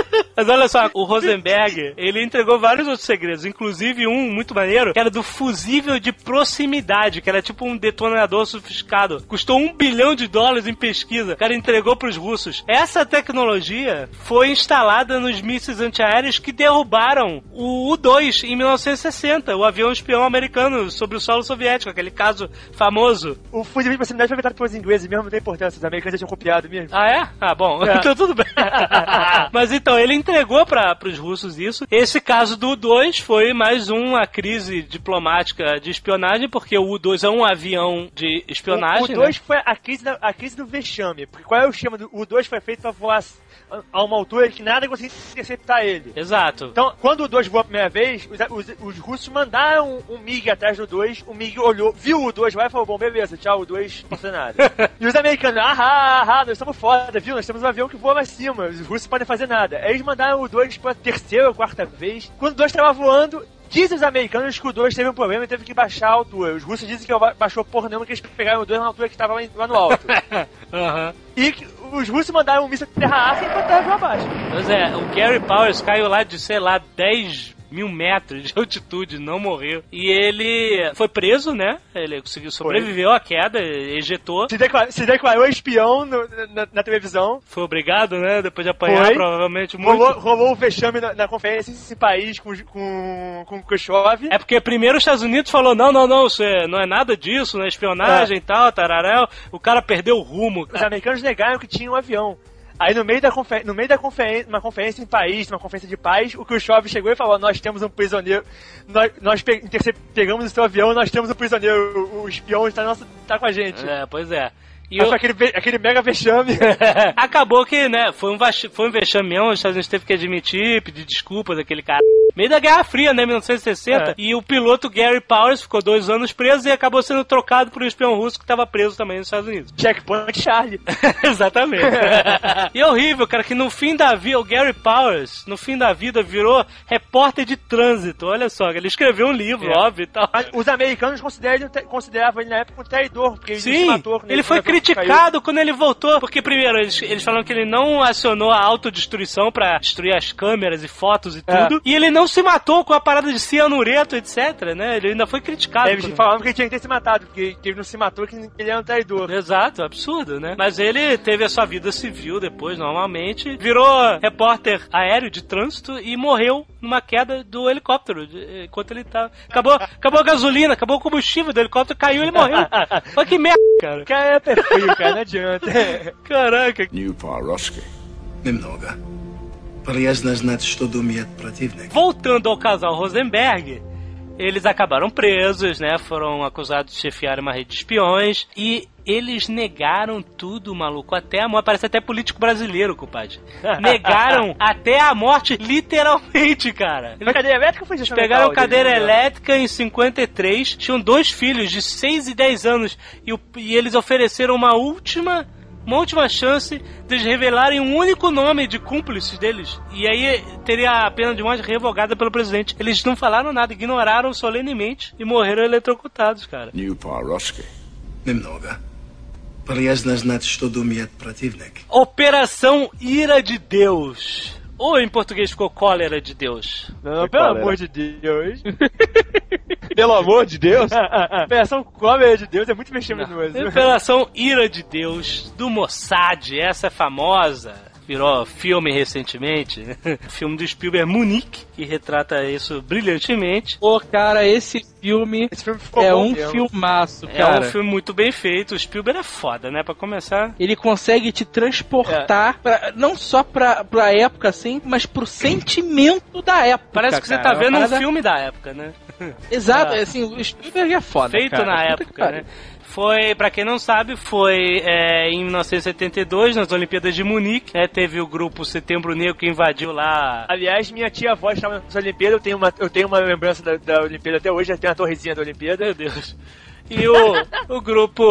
Mas olha só, o Rosenberg, ele entregou vários outros segredos, inclusive um muito maneiro, que era do fusível de proximidade, que era tipo um detonador sofisticado. Custou um bilhão de dólares em pesquisa. O cara entregou pros russos. Essa tecnologia foi instalada nos mísseis antiaéreos que derrubaram o U-2 em 1960, o avião espião americano sobre o solo soviético, aquele caso famoso. O fuzil de proximidade foi inventado pelos ingleses mesmo, não tem importância. Os americanos já tinham copiado mesmo. Ah, é? Ah, bom. É. Então tudo bem. Mas então, ele entregou para os russos isso. Esse caso do U-2 foi mais uma crise diplomática de espionagem, porque o U-2 é um avião de espionagem, O, o 2 né? foi a crise, da, a crise do vexame. Porque qual é o? Do, o 2 foi feito pra voar a- uma altura que nada conseguia interceptar ele. Exato. Então, quando o 2 voou a primeira vez, os, os, os russos mandaram um MiG atrás do 2, o MiG olhou, viu o 2 lá e falou, bom, beleza, tchau, o 2 não faz nada. e os americanos, ah, ah, nós estamos foda, viu? Nós temos um avião que voa lá cima, os russos podem fazer nada. Aí eles mandaram o 2 pela terceira ou quarta vez. Quando o 2 estava voando, Dizem os americanos que o 2 teve um problema e teve que baixar a altura. Os russos dizem que ba- baixou porra nenhuma, que eles pegaram o 2 na altura que estava lá, no alto. Aham. e que os russos mandaram um míssil terra-ar e botaram abaixo. Pois é, o Gary Powers caiu lá de, sei lá, 10 mil metros de altitude, não morreu. E ele foi preso, né? Ele conseguiu sobreviveu à queda, ejetou. Se declarou, se declarou espião no- na, na televisão. Foi obrigado, né? Depois de apanhar Foi. provavelmente muito. Rolou, rolou o vexame na, na conferência esse país com, com, com Khrushchev. É porque primeiro os Estados Unidos falou, não, não, não, isso é- não é nada disso, não é espionagem e tal, tararéu. O cara perdeu o rumo. Os americanos negaram que tinha um avião. Aí no meio da confer no meio da conferência, uma conferência em país, uma conferência de paz, o Khrushchev chegou e falou: "Nós temos um prisioneiro, nós, nós pe pegamos o seu avião, nós temos um prisioneiro, o, o espião está nosso, tá com a gente". É, pois é. E eu- aquele, aquele mega vexame. Acabou que, né, foi um, vax- foi um vexame mesmo, os Estados Unidos teve que admitir, pedir desculpas daquele cara. Meio da Guerra Fria, né, 1960. É. E o piloto Gary Powers ficou dois anos preso e acabou sendo trocado por um espião russo que estava preso também nos Estados Unidos. Checkpoint Charlie. Exatamente. e é horrível, cara, que no fim da vida, o Gary Powers, no fim da vida, virou repórter de trânsito. Olha só, ele escreveu um livro, É. óbvio e tal. Os americanos consideravam ele na época um traidor, porque ele se matou. quando ele foi quando caiu. criticado quando ele voltou, porque primeiro eles, eles falaram que ele não acionou a autodestruição pra destruir as câmeras e fotos e É. tudo, e ele não se matou com a parada de cianureto, etc, né? Ele ainda foi criticado. Eles por- falavam que ele tinha que ter se matado, porque que ele não se matou, que ele era um traidor. Exato, absurdo, né? Mas ele teve a sua vida civil depois, normalmente, virou repórter aéreo de trânsito e morreu numa queda do helicóptero enquanto ele tá. Acabou, acabou a gasolina, acabou o combustível do helicóptero, caiu e ele morreu. Olha que merda, cara. O cara é perfeito, cara, não adianta. Caraca. New Paroski. Немного. Полезно знать, что думает противник. Voltando ao casal Rosenberg, eles acabaram presos, né? Foram acusados de chefiar uma rede de espiões e eles negaram tudo, maluco, até a morte. Parece até político brasileiro, compadre. Negaram até a morte, literalmente, cara. Mas cadeira elétrica foi gestão Pegaram cadeira né? elétrica em 53, tinham dois filhos de 6 e 10 anos e, e eles ofereceram uma última, uma última chance de revelarem um único nome de cúmplices deles. E aí teria a pena de morte revogada pelo presidente. Eles não falaram nada, ignoraram solenemente e morreram eletrocutados, cara. Operação Ira de Deus. Ou em português ficou Cólera de Deus. Não, pelo Cólera. amor de Deus. Pelo amor de Deus. Operação Cólera de Deus é muito vexaminoso. Operação Ira de Deus, do Mossad, essa é famosa. Virou filme recentemente. filme do Spielberg Munique, que retrata isso brilhantemente. Pô, cara, esse filme Esse filme ficou é bom um mesmo. filmaço, É cara. um filme muito bem feito. O Spielberg é foda, né? Pra começar. Ele consegue te transportar, pra- não só pra, pra época, assim, mas pro sentimento da época. Parece que você tá É vendo um parada- filme da época, né? Exato, Ah. assim, o Spielberg é foda. Feito cara. na época, né? Foi, pra quem não sabe, foi é, em 1972, nas Olimpíadas de Munique, né? Teve o grupo Setembro Negro que invadiu lá Aliás, minha tia avó estava nas Olimpíadas, eu tenho uma, eu tenho uma lembrança da, da Olimpíada até hoje, tenho a torrezinha da Olimpíada. Meu Deus. E o, o grupo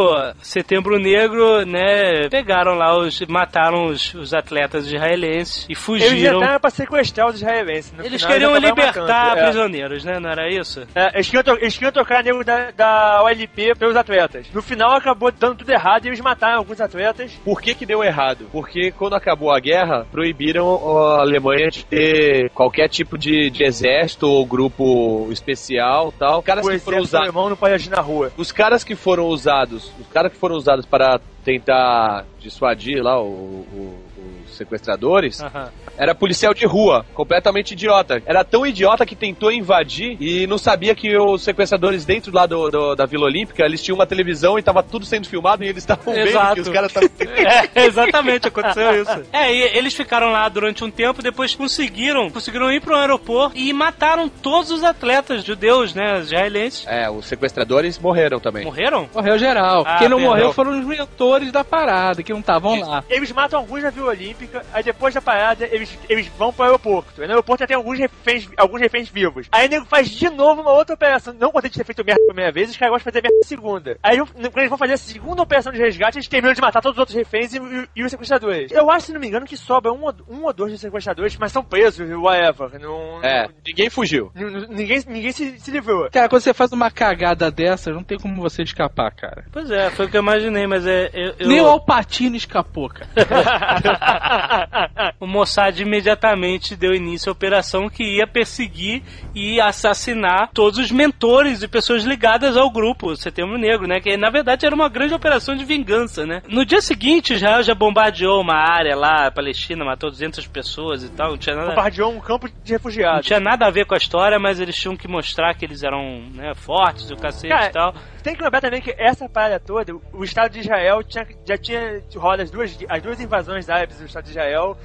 Setembro Negro, né, pegaram lá os. mataram os, os atletas israelenses e Eles fugiram. entraram pra sequestrar os israelenses. No Eles final, queriam acabaram libertar matando. É. prisioneiros, né? Não era isso? É, eles, queriam to- eles queriam tocar nego da, da OLP pelos atletas. No final acabou dando tudo errado e eles mataram alguns atletas. Por que que deu errado? Porque quando acabou a guerra, proibiram a Alemanha de ter qualquer tipo de, de exército ou grupo especial tal. Os caras O que foram usados... alemão não pode agir na rua. Os caras que foram usados, os caras que foram usados para tentar dissuadir lá o- o- os sequestradores, Aham. era policial de rua, completamente idiota. Era tão idiota que tentou invadir e não sabia que os sequestradores dentro lá do, do- da Vila Olímpica, eles tinham uma televisão e tava tudo sendo filmado e eles estavam vendo que os caras estavam... É, exatamente, aconteceu isso. É, e eles ficaram lá durante um tempo, depois conseguiram, conseguiram ir para um aeroporto e mataram todos os atletas judeus, né, israelenses. É, os sequestradores morreram também. Morreram? Morreu geral. Ah, Quem não perdão. morreu foram os mentores da parada, que não estavam lá. Eles matam alguns na Vila Olímpica, aí depois da parada eles, eles vão pro aeroporto. E no aeroporto já tem alguns reféns, alguns reféns vivos. Aí o nego faz de novo uma outra operação. Não contente de ter feito merda a primeira vez, os caras gostam de fazer merda a segunda. Aí quando eles vão fazer a segunda operação de resgate, eles terminam de matar todos os outros reféns e, e- e os sequestradores. Eu acho, se não me engano, que sobra um, ou- um ou dois dos sequestradores, mas são presos, whatever. Não, É, ninguém fugiu. não- não- ninguém, ninguém se, se livrou. Cara, quando você faz uma cagada dessa, não tem como você escapar, cara. Pois é, foi o que eu imaginei, mas é. Eu, eu- Nem o Alpatino escapou, cara. o Mossad imediatamente deu início à operação que ia perseguir e assassinar todos os mentores e pessoas ligadas ao grupo Setembro Negro, né? Que na verdade era uma grande operação de vingança, né? No dia seguinte, Israel já bombardeou uma área lá, Palestina, matou 200 pessoas e tal, não tinha nada. Bombardeou um campo de Não refugiados. tinha nada a ver com a história, mas eles tinham que mostrar que eles eram né, fortes, o cacete Cara, e tal. Tem que lembrar também que essa parada toda, o Estado de Israel tinha- já tinha rola as duas, as duas invasões árabes do Estado de Israel.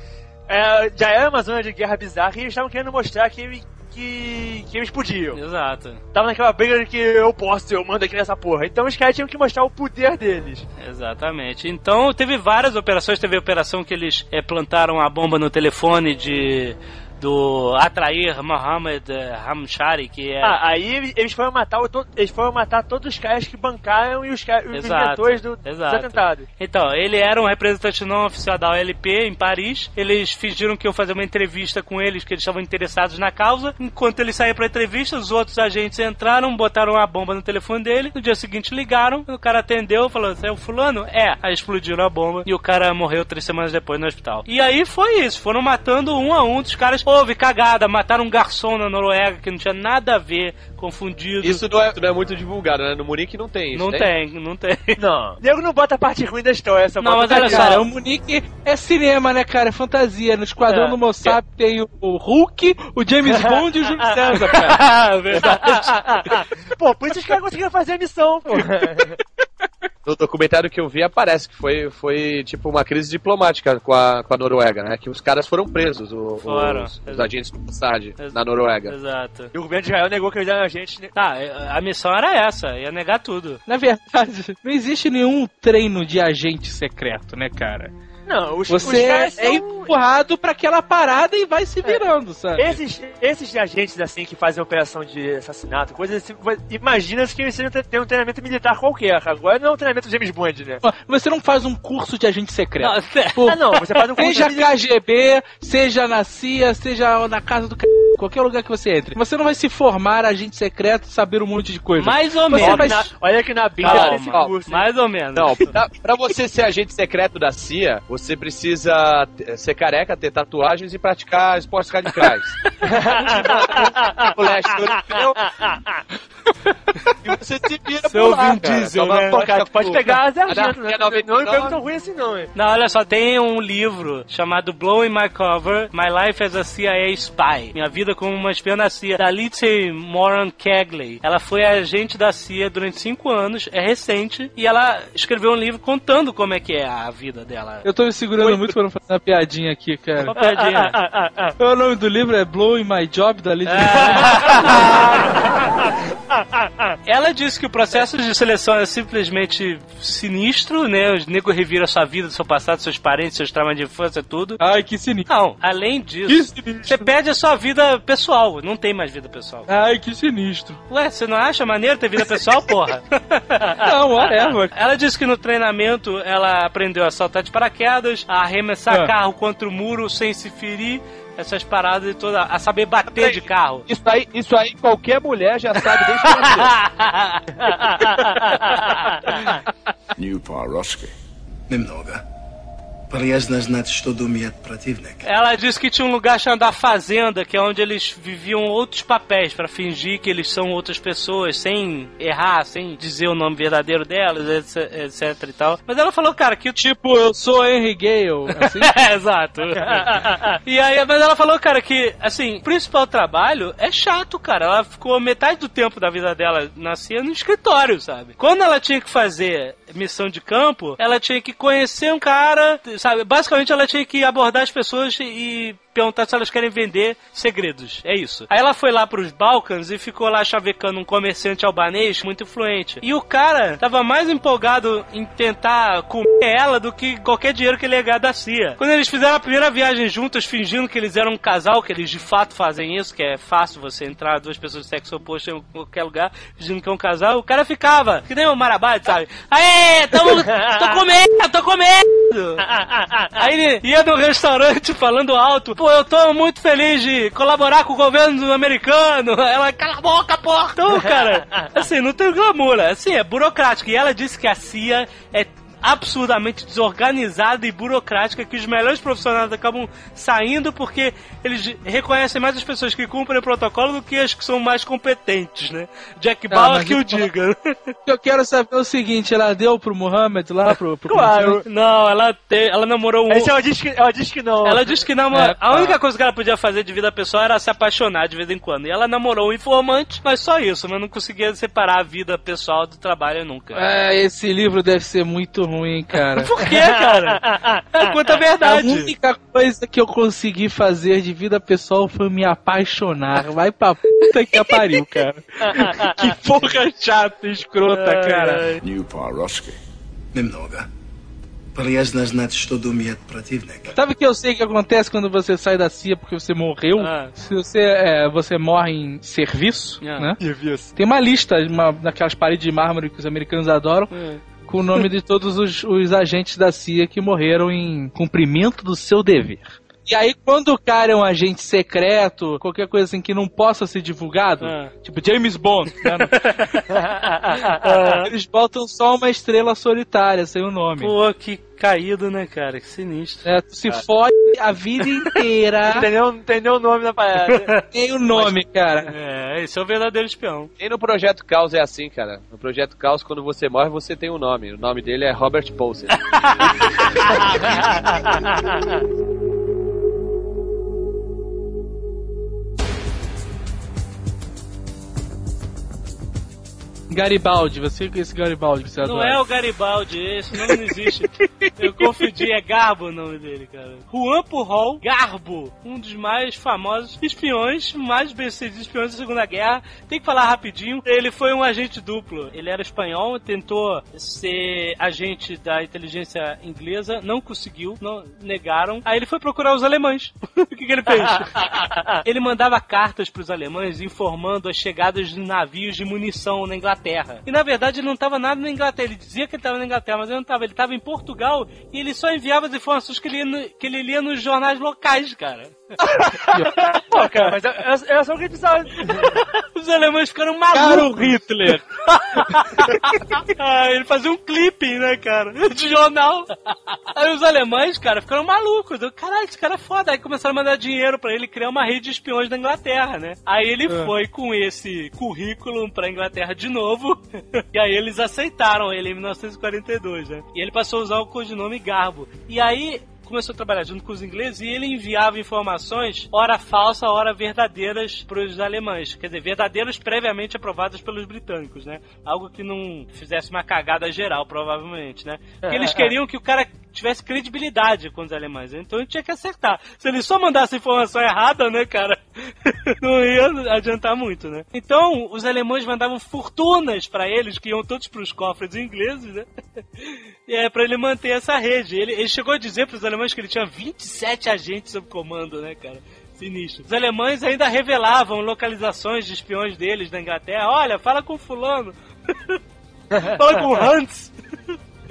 É, já era uma zona de guerra bizarra e eles estavam querendo mostrar que, que, que eles podiam. Exato. Tava naquela briga de que eu posso, eu mando aqui nessa porra. Então os caras tinham que mostrar o poder deles. Exatamente. Então teve várias operações. Teve a operação que eles eh, plantaram a bomba no telefone de do atrair Mohammed eh, Hamshari, que é Ah, aí eles foram matar, to- eles foram matar todos os caras que bancaram e os, caras, os inventores do, dos atentados. Então, ele era um representante não oficial da OLP em Paris. Eles fingiram que iam fazer uma entrevista com eles, que eles estavam interessados na causa. Enquanto ele saía pra entrevista, os outros agentes entraram, botaram a bomba no telefone dele. No dia seguinte ligaram, o cara atendeu, falou: Você é o fulano? É. Aí explodiram a bomba e o cara morreu três semanas depois no hospital. E aí foi isso, foram matando um a um dos caras. Houve cagada, mataram um garçom na Noruega que não tinha nada a ver, confundido. Isso não é, não é muito divulgado, né? No Munique não tem isso, não né? tem, não tem. Não. Nego não bota a parte ruim da história, só Não, mas olha só, Cara, o Munique é cinema, né, cara? É fantasia. No Esquadrão É. do Mossad tem o, o Hulk, o James Bond e o Júlio César, cara. Verdade. Pô, por isso os caras conseguiram fazer a missão, pô. No documentário que eu vi aparece que foi, foi tipo uma crise diplomática com a, com a Noruega, né? Que os caras foram presos, o- Foram. os, os agentes do Mossad na Noruega. Exato. E o governo de Israel negou que eles eram agentes. Tá, a missão era essa, ia negar tudo. Na verdade, não existe nenhum treino de agente secreto, né, cara? Não, os, Você os é são... empurrado pra aquela parada e vai se virando, sabe? Esses, esses agentes assim que fazem operação de assassinato, coisas assim, imagina-se que eles ter um treinamento militar qualquer. Agora não é um treinamento James Bond, né? Você não faz um curso de agente secreto. Não, Pô, Ah, não, você faz um curso Seja de- KGB, seja na CIA, seja na casa do c... qualquer lugar que você entre. Você não vai se formar agente secreto e saber um monte de coisa. mais ou Você menos. vai- Na- olha que na Bíblia tem esse curso. hein? Mais ou menos. Não, pra, pra você ser agente secreto da CIA, você precisa t- ser careca, ter tatuagens e praticar esportes radicais. o leste europeu. E você se vira Seu por lá, cara. Diesel, né? Pode pegar as argentas, né? Anarquia Não é 99. tão ruim assim, não, hein? Não, olha só, tem um livro chamado Blowing My Cover, My Life as a CIA Spy. Minha vida como uma espiã da CIA, da Lindsay Moran Kegley. Ela foi agente da CIA durante cinco anos, é recente, e ela escreveu um livro contando como é que é a vida dela. Eu tô me segurando muito pra não fazer uma piadinha aqui, cara. Uma piadinha. Ah, ah, ah, ah. O nome do livro é Blowing My Job, da Lidia. Ela disse que o processo de seleção é simplesmente sinistro, né? Os negros reviram sua vida, seu passado, seus parentes, seus traumas de infância, tudo. Ai, que sinistro. Não, além Que disso, sinistro. você perde a sua vida pessoal. Não tem mais vida pessoal. Ai, que sinistro. Ué, você não acha maneiro ter vida pessoal, porra? Não, whatever. Ela disse que no treinamento ela aprendeu a saltar de paraquedas, a arremessar é. carro contra o muro sem se ferir essas paradas e toda. a saber bater aí, de carro. Isso aí, isso aí qualquer mulher já sabe desde que. New Paroski. Memnoga. Ela disse que tinha um lugar chamado a Fazenda, que é onde eles viviam outros papéis pra fingir que eles são outras pessoas, sem errar, sem dizer o nome verdadeiro delas, etc, etc e tal. Mas ela falou, cara, que o Tipo, eu sou Henry Gale, assim. É, exato. e aí, mas ela falou, cara, que, assim, o principal trabalho é chato, cara. Ela ficou metade do tempo da vida dela na CIA no escritório, sabe? Quando ela tinha que fazer missão de campo, ela tinha que conhecer um cara, sabe? Basicamente, ela tinha que abordar as pessoas e perguntar se elas querem vender segredos. É isso. Aí ela foi lá pros Balcãs e ficou lá chavecando um comerciante albanês muito influente. E o cara tava mais empolgado em tentar comer ela do que qualquer dinheiro que ele ia ganhar da CIA. Quando eles fizeram a primeira viagem juntos, fingindo que eles eram um casal, que eles de fato fazem isso, que é fácil você entrar duas pessoas de sexo oposto em qualquer lugar, fingindo que é um casal, o cara ficava, que nem o Marabate, sabe? Aê, tamo, tô comendo, tô comendo! Aí ele ia no restaurante falando alto, pô, eu tô muito feliz de colaborar com o governo americano. Ela, cala a boca, porra! Então, cara, assim, não tem glamour, né? assim, é burocrático. E ela disse que a CIA é absurdamente desorganizada e burocrática que os melhores profissionais acabam saindo porque eles reconhecem mais as pessoas que cumprem o protocolo do que as que são mais competentes, né? Jack Ah, Bauer mas que eu- o diga. Eu quero saber o seguinte, ela deu pro Muhammad lá, pro... pro Claro. Não, ela, te, ela namorou um... Esse ela diz que, ela diz que não. Ela disse que namora... É, a única coisa que ela podia fazer de vida pessoal era se apaixonar de vez em quando. E ela namorou um informante, mas só isso, mas não conseguia separar a vida pessoal do trabalho nunca. É, esse livro deve ser muito ruim, cara. Por que, cara? É, conta a A verdade. única coisa que eu consegui fazer de vida pessoal foi me apaixonar. Vai pra puta que a pariu, cara. que porra chata, escrota, cara. New Paroski. Немного. Полезно знать, что думает противник. Sabe o que eu sei que acontece quando você sai da CIA porque você morreu? Ah. Se você, é, você morre em serviço, Ah. né? Tem uma lista, uma, daquelas paredes de mármore que os americanos adoram, É. com o nome de todos os, os agentes da CIA que morreram em cumprimento do seu dever. E aí, quando o cara é um agente secreto, qualquer coisa assim que não possa ser divulgado, Ah. tipo James Bond, né? eles botam só uma estrela solitária, sem o nome. Pô, que caído, né, cara? Que sinistro. É, tu se fode a vida inteira, Não tem nem, não tem nem o nome da parada. tem o nome, cara. É, esse é o verdadeiro espião. E no Projeto Caos é assim, cara. No Projeto Caos, quando você morre, você tem um nome. O nome dele é Robert Paulsen. Garibaldi, você esse Garibaldi que você Não adora. é o Garibaldi, esse nome não existe. Eu confundi, é Garbo o nome dele, cara. Juan Pujol Garbo, um dos mais famosos espiões, mais bem-sucedidos espiões da Segunda Guerra. Tem que falar rapidinho. Ele foi um agente duplo. Ele era espanhol, tentou ser agente da inteligência inglesa, não conseguiu, não negaram. Aí ele foi procurar os alemães. o que, que ele fez? ele mandava cartas para os alemães informando as chegadas de navios de munição na Inglaterra. E na verdade ele não estava nada na Inglaterra. Ele dizia que ele estava na Inglaterra, mas ele não estava. Ele estava em Portugal e ele só enviava as informações que ele, que ele lia nos jornais locais, cara. Pô, cara, mas é, é só o que a gente precisava. Os alemães ficaram Cara, malucos. o Hitler! ah, ele fazia um clipping, né, cara? De jornal. Aí os alemães, cara, ficaram malucos. Caralho, esse cara é foda. Aí começaram a mandar dinheiro pra ele criar uma rede de espiões da Inglaterra, né? Aí ele foi com esse currículo pra Inglaterra de novo. e aí eles aceitaram ele em 1942, né? E ele passou a usar o codinome Garbo. E aí começou a trabalhar junto com os ingleses e ele enviava informações, ora falsa, ora verdadeiras, para os alemães. Quer dizer, verdadeiras previamente aprovadas pelos britânicos, né? Algo que não fizesse uma cagada geral, provavelmente, né? Porque eles queriam que o cara tivesse credibilidade com os alemães. Então ele tinha que acertar. Se ele só mandasse informação errada, né, cara? não ia adiantar muito, né? Então, os alemães mandavam fortunas para eles, que iam todos para os cofres ingleses, né? É pra ele manter essa rede. Ele, ele chegou a dizer pros alemães que ele tinha 27 agentes sob comando, né, cara? Sinistro. Os alemães ainda revelavam localizações de espiões deles na Inglaterra. Olha, fala com fulano. fala com Hans.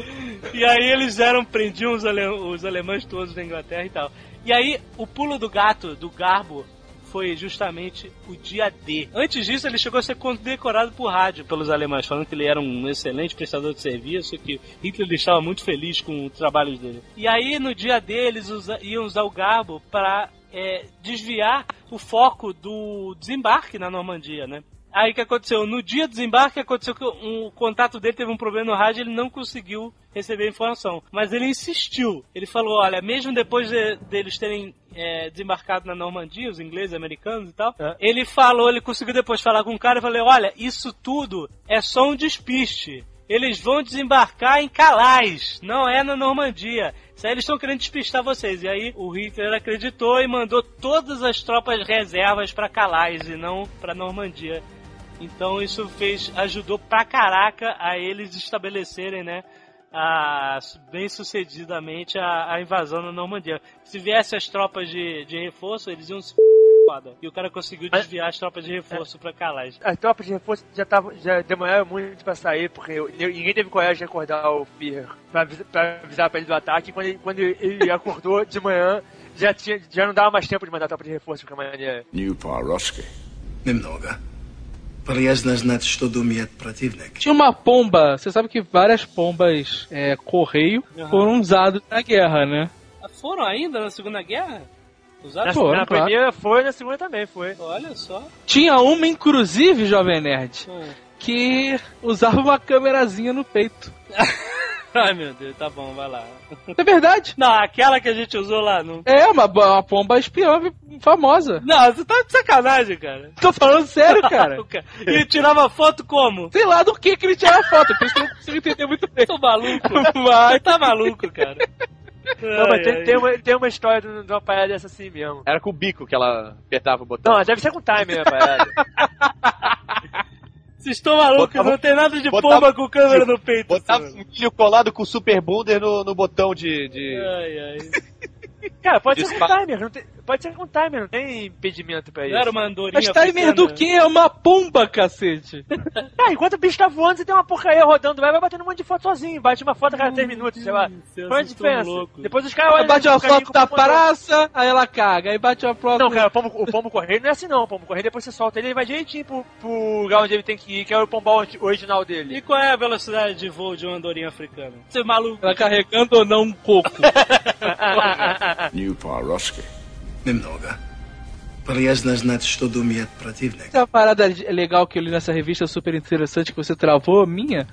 e aí eles eram, prendiam os, ale, os alemães todos da Inglaterra e tal. E aí, o pulo do gato, do Garbo, foi justamente o dia D. Antes disso, ele chegou a ser condecorado por rádio pelos alemães, falando que ele era um excelente prestador de serviço, que Hitler estava muito feliz com os trabalhos dele. E aí, no dia D, eles usa, iam usar o Garbo para é, desviar o foco do desembarque na Normandia, né? Aí o que aconteceu? No dia do desembarque aconteceu que um, o contato dele teve um problema no rádio, ele não conseguiu receber a informação. Mas ele insistiu. Ele falou, olha, mesmo depois de, deles terem é, desembarcado na Normandia, os ingleses, americanos e tal, É. ele falou, ele conseguiu depois falar com o cara e falou, olha, isso tudo é só um despiste. Eles vão desembarcar em Calais, não é na Normandia. Isso aí eles estão querendo despistar vocês. E aí o Hitler acreditou e mandou todas as tropas reservas para Calais e não para Normandia. Então isso fez ajudou pra caraca a eles estabelecerem, né, a, bem sucedidamente a, a invasão na Normandia. Se viessem as tropas de, de reforço, eles iam se e o cara conseguiu desviar as tropas de reforço é. pra Calais. As tropas de reforço já, tavam, já demoraram muito pra sair, porque ninguém teve coragem de acordar o Pierre pra, pra, avisar pra ele do ataque. Quando ele, quando ele acordou de manhã, já, tinha, já não dava mais tempo de mandar tropas tropa de reforço pra qualquer maneira. New Paroski. Nimnoga. Tinha uma pomba, você sabe que várias pombas é, correio foram usadas na guerra, né? Foram ainda na Segunda Guerra? Usaram? Na, Foram, na claro. primeira foi, na segunda também foi. Olha só. Tinha uma, inclusive, Jovem Nerd, Hum. que usava uma câmerazinha no peito. Ai, meu Deus, tá bom, vai lá. É verdade. Não, aquela que a gente usou lá, não. É, uma, uma pomba espiã famosa. Não, você tá de sacanagem, cara. Tô falando sério, cara. E tirava foto como? Sei lá do que que ele tirava foto, por isso que eu não consigo entender muito bem. Tô maluco. Mas... Tá maluco, cara. Não, mas tem, ai. tem uma, tem uma história de uma parada dessa assim mesmo. Era com o bico que ela apertava o botão. Não, deve ser com time a parada. Vocês estão malucos, Botava- não tem nada de botava- pomba com câmera no peito. Botava um milho colado com o Super Bonder no, no botão de. de... Ai, ai. Cara, pode ser com Dispara. timer, não tem, pode ser com timer, não tem impedimento pra isso. Não era uma andorinha Mas timer do que? É uma pomba, cacete. Ah, enquanto o bicho tá voando, você tem uma porcaria rodando, vai, vai batendo um monte de foto sozinho, bate uma foto a cada 3 minutos, sei lá. Qual é a diferença? Depois os caras Aí olham bate uma foto da praça, aí ela caga. Aí bate uma foto... Não, cara, o pombo, o pombo correio não é assim não. O pombo correio depois você solta ele, ele vai direitinho pro, pro lugar onde ele tem que ir, que é o pombal ori- original E dele. qual é a velocidade de voo de uma andorinha africana? Você é maluco? Ela carregando ou não um coco. New Paroski. Немного. Полезно знать, что думает противник. Essa parada legal que eu li nessa revista super interessante que você travou, minha,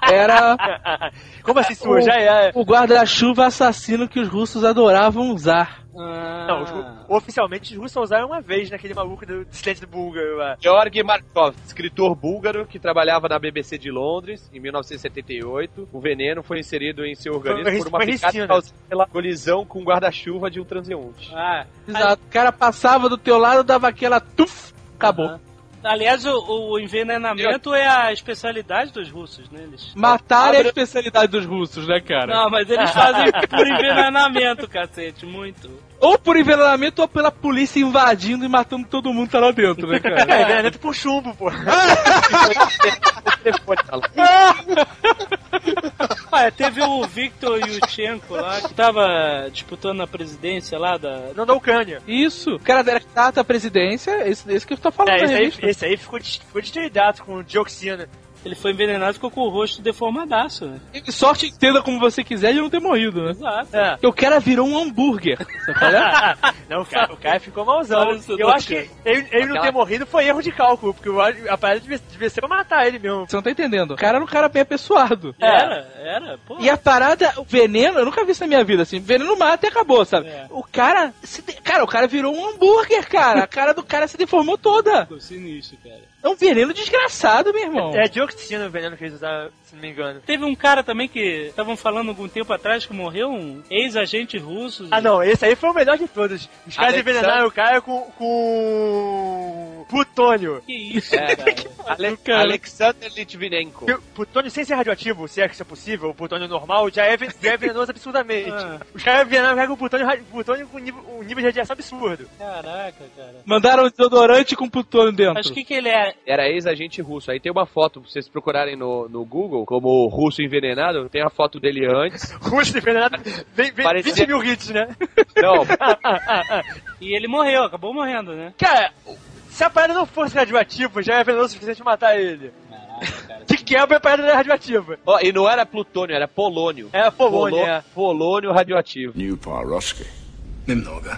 era Como assim sua? Já é. o guarda-chuva assassino que os russos adoravam usar. Ah, Não, oficialmente os russos só usaram uma vez naquele maluco do dissidente do búlgaro lá. Georg Markov, escritor búlgaro que trabalhava na BBC de Londres em 1978. O veneno foi inserido em seu organismo por uma picada causada pela colisão com o guarda-chuva de um transeunte. ah, Exato. O cara passava do teu lado, dava aquela tuf, acabou. Aliás, o, o envenenamento é a especialidade dos russos, né? Eles... Matar é a especialidade dos russos, né, cara? Não, mas eles fazem por envenenamento, cacete, muito. Ou por envenenamento ou pela polícia invadindo e matando todo mundo que tá lá dentro, né, É, cara? envenenamento por chumbo, pô. Ah, teve o Viktor Yushchenko lá, que tava disputando a presidência lá da... Não da Ucrânia. Isso. O cara era candidato à presidência, esse, esse que eu tô falando É, esse aí, esse aí ficou, des- ficou destruidado com dioxina. Ele foi envenenado e ficou com o rosto deformadaço, né? E sorte entenda como você quiser de não ter morrido, né? Exato. É. Porque o cara virou um hambúrguer. Sabe qual é? Não, o cara, o cara ficou malzão. Isso, Eu acho que ele, ele não Aquela- ter morrido foi erro de cálculo, porque o- a parada devia, devia ser pra matar ele mesmo. Você não tá entendendo. O cara era um cara bem apessoado. Era, era, pô. E a parada, o veneno, eu nunca vi isso na minha vida, assim, veneno mata e acabou, sabe? É. O cara, se de- cara, o cara virou um hambúrguer, cara. A cara do cara se deformou toda. Ficou sinistro, cara. É um veneno desgraçado, meu irmão. É dioxina o veneno que eles usaram, se não me engano. Teve um cara também que estavam falando algum tempo atrás que morreu, um ex-agente russo. Ah não, esse aí foi o melhor de todos. Os caras envenenaram o cara com, com plutônio. Que isso, É. cara? Ale cara. Alexander Litvinenko. Plutônio sem ser radioativo, se é que isso é possível, o plutônio normal já é, já é venenoso absurdamente. Ah. Os caras envenenaram o cara com plutônio, plutônio com nível, um nível de radiação absurdo. Caraca, cara. Mandaram desodorante com plutônio dentro. Mas o que que ele é? Era ex-agente russo. Aí tem uma foto, pra vocês procurarem no, no Google, como russo envenenado, tem a foto dele antes. Russo envenenado, vem, vem Parecia- 20 mil hits, né? Não, E ele morreu, acabou morrendo, né? Cara, se a parada não fosse radioativa, já é venenoso o suficiente pra matar ele. De quebra a parada não é radioativa. ó, e não era plutônio, era polônio. É a Polônia. Polo- é. Polônio radioativo. New Paroski. Немного.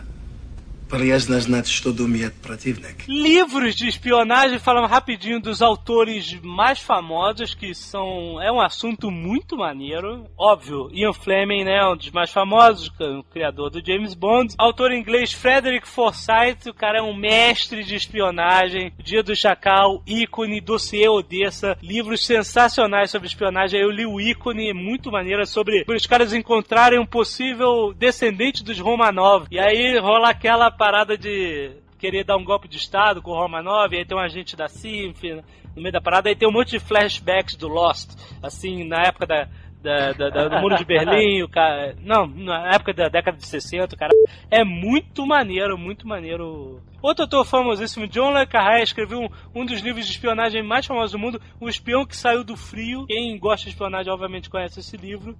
Livros de espionagem, falando rapidinho dos autores mais famosos, que são. É um assunto muito maneiro. Óbvio, Ian Fleming, né? Um dos mais famosos, o criador do James Bond. Autor inglês Frederick Forsyth, o cara é um mestre de espionagem. Dia do Chacal, ícone, dossiê Odessa. Livros sensacionais sobre espionagem. Eu li o ícone, é muito maneiro, é sobre os caras encontrarem um possível descendente dos Romanov. E aí rola aquela parada de querer dar um golpe de Estado com o Romanov, e aí tem um agente da enfim, no meio da parada, aí tem um monte de flashbacks do Lost, assim, na época da, da, da- da- do Muro de Berlim, o cara. Não, na época da década de 60, o cara. É muito maneiro, muito maneiro. Outro autor famosíssimo, John Le Carré, escreveu um, um dos livros de espionagem mais famosos do mundo, O Espião que Saiu do Frio. Quem gosta de espionagem, obviamente, conhece esse livro.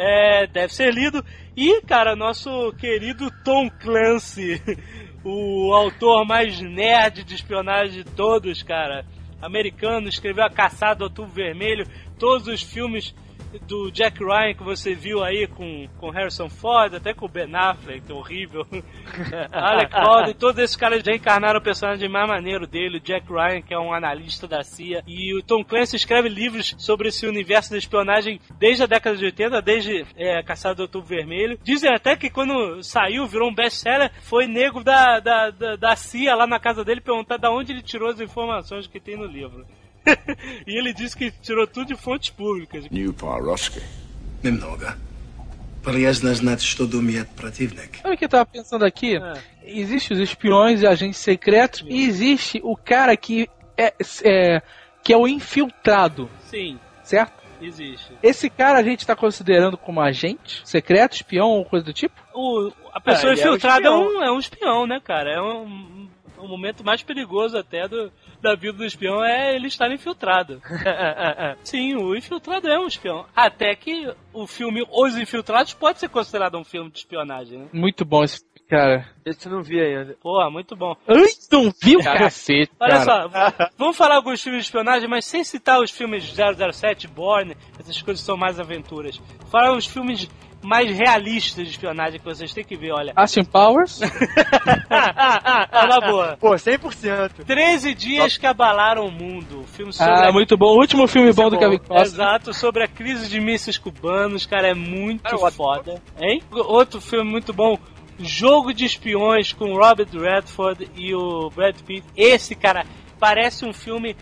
É, deve ser lido. E, cara, nosso querido Tom Clancy, o autor mais nerd de espionagem de todos, cara. Americano, escreveu A Caçada do Outubro Vermelho, todos os filmes do Jack Ryan que você viu aí com, com Harrison Ford, até com o Ben Affleck, que é horrível. Alec Baldwin, todos esses caras já encarnaram o personagem mais maneiro dele, o Jack Ryan, que é um analista da CIA. E o Tom Clancy escreve livros sobre esse universo da espionagem desde a década de 80, desde é, Caçado do Outubro Vermelho. Dizem até que quando saiu, virou um best-seller, foi nego da, da, da, da CIA lá na casa dele perguntar de onde ele tirou as informações que tem no livro e ele disse que tirou tudo de fontes públicas. New Paroski. Немного. Полезно знать, что думает противник. Sabe o que eu tava pensando aqui? É. Existem os espiões e agentes secretos e existe o cara que é, é- que é o infiltrado, Sim, certo? existe. Esse cara a gente tá considerando como agente secreto, espião ou coisa do tipo? O, a pessoa É, ele é um infiltrada é, espião. um, é um espião, né, cara? É um, um momento mais perigoso até do, da vida do espião é ele estar infiltrado. Sim, o infiltrado é um espião. Até que o filme Os Infiltrados pode ser considerado um filme de espionagem, né? Muito bom esse cara. Esse eu não vi ainda. Pô, muito bom. Ai, não viu, cacete, Olha cara. só, vamos falar alguns filmes de espionagem, mas sem citar os filmes 007, Bourne, essas coisas são mais aventuras. Falar os filmes mais realistas de espionagem que vocês têm que ver, olha. Austin Powers? Ah, na boa. Pô, 100%. 13 dias que abalaram o mundo. Filme sobre Ah, a- muito bom. O último filme bom do bom. Kevin Costner. Exato, sobre a crise de mísseis cubanos, cara, é muito Cara, foda. Hein? Outro filme muito bom, Jogo de Espiões com Robert Redford e o Brad Pitt. Esse, cara, parece um filme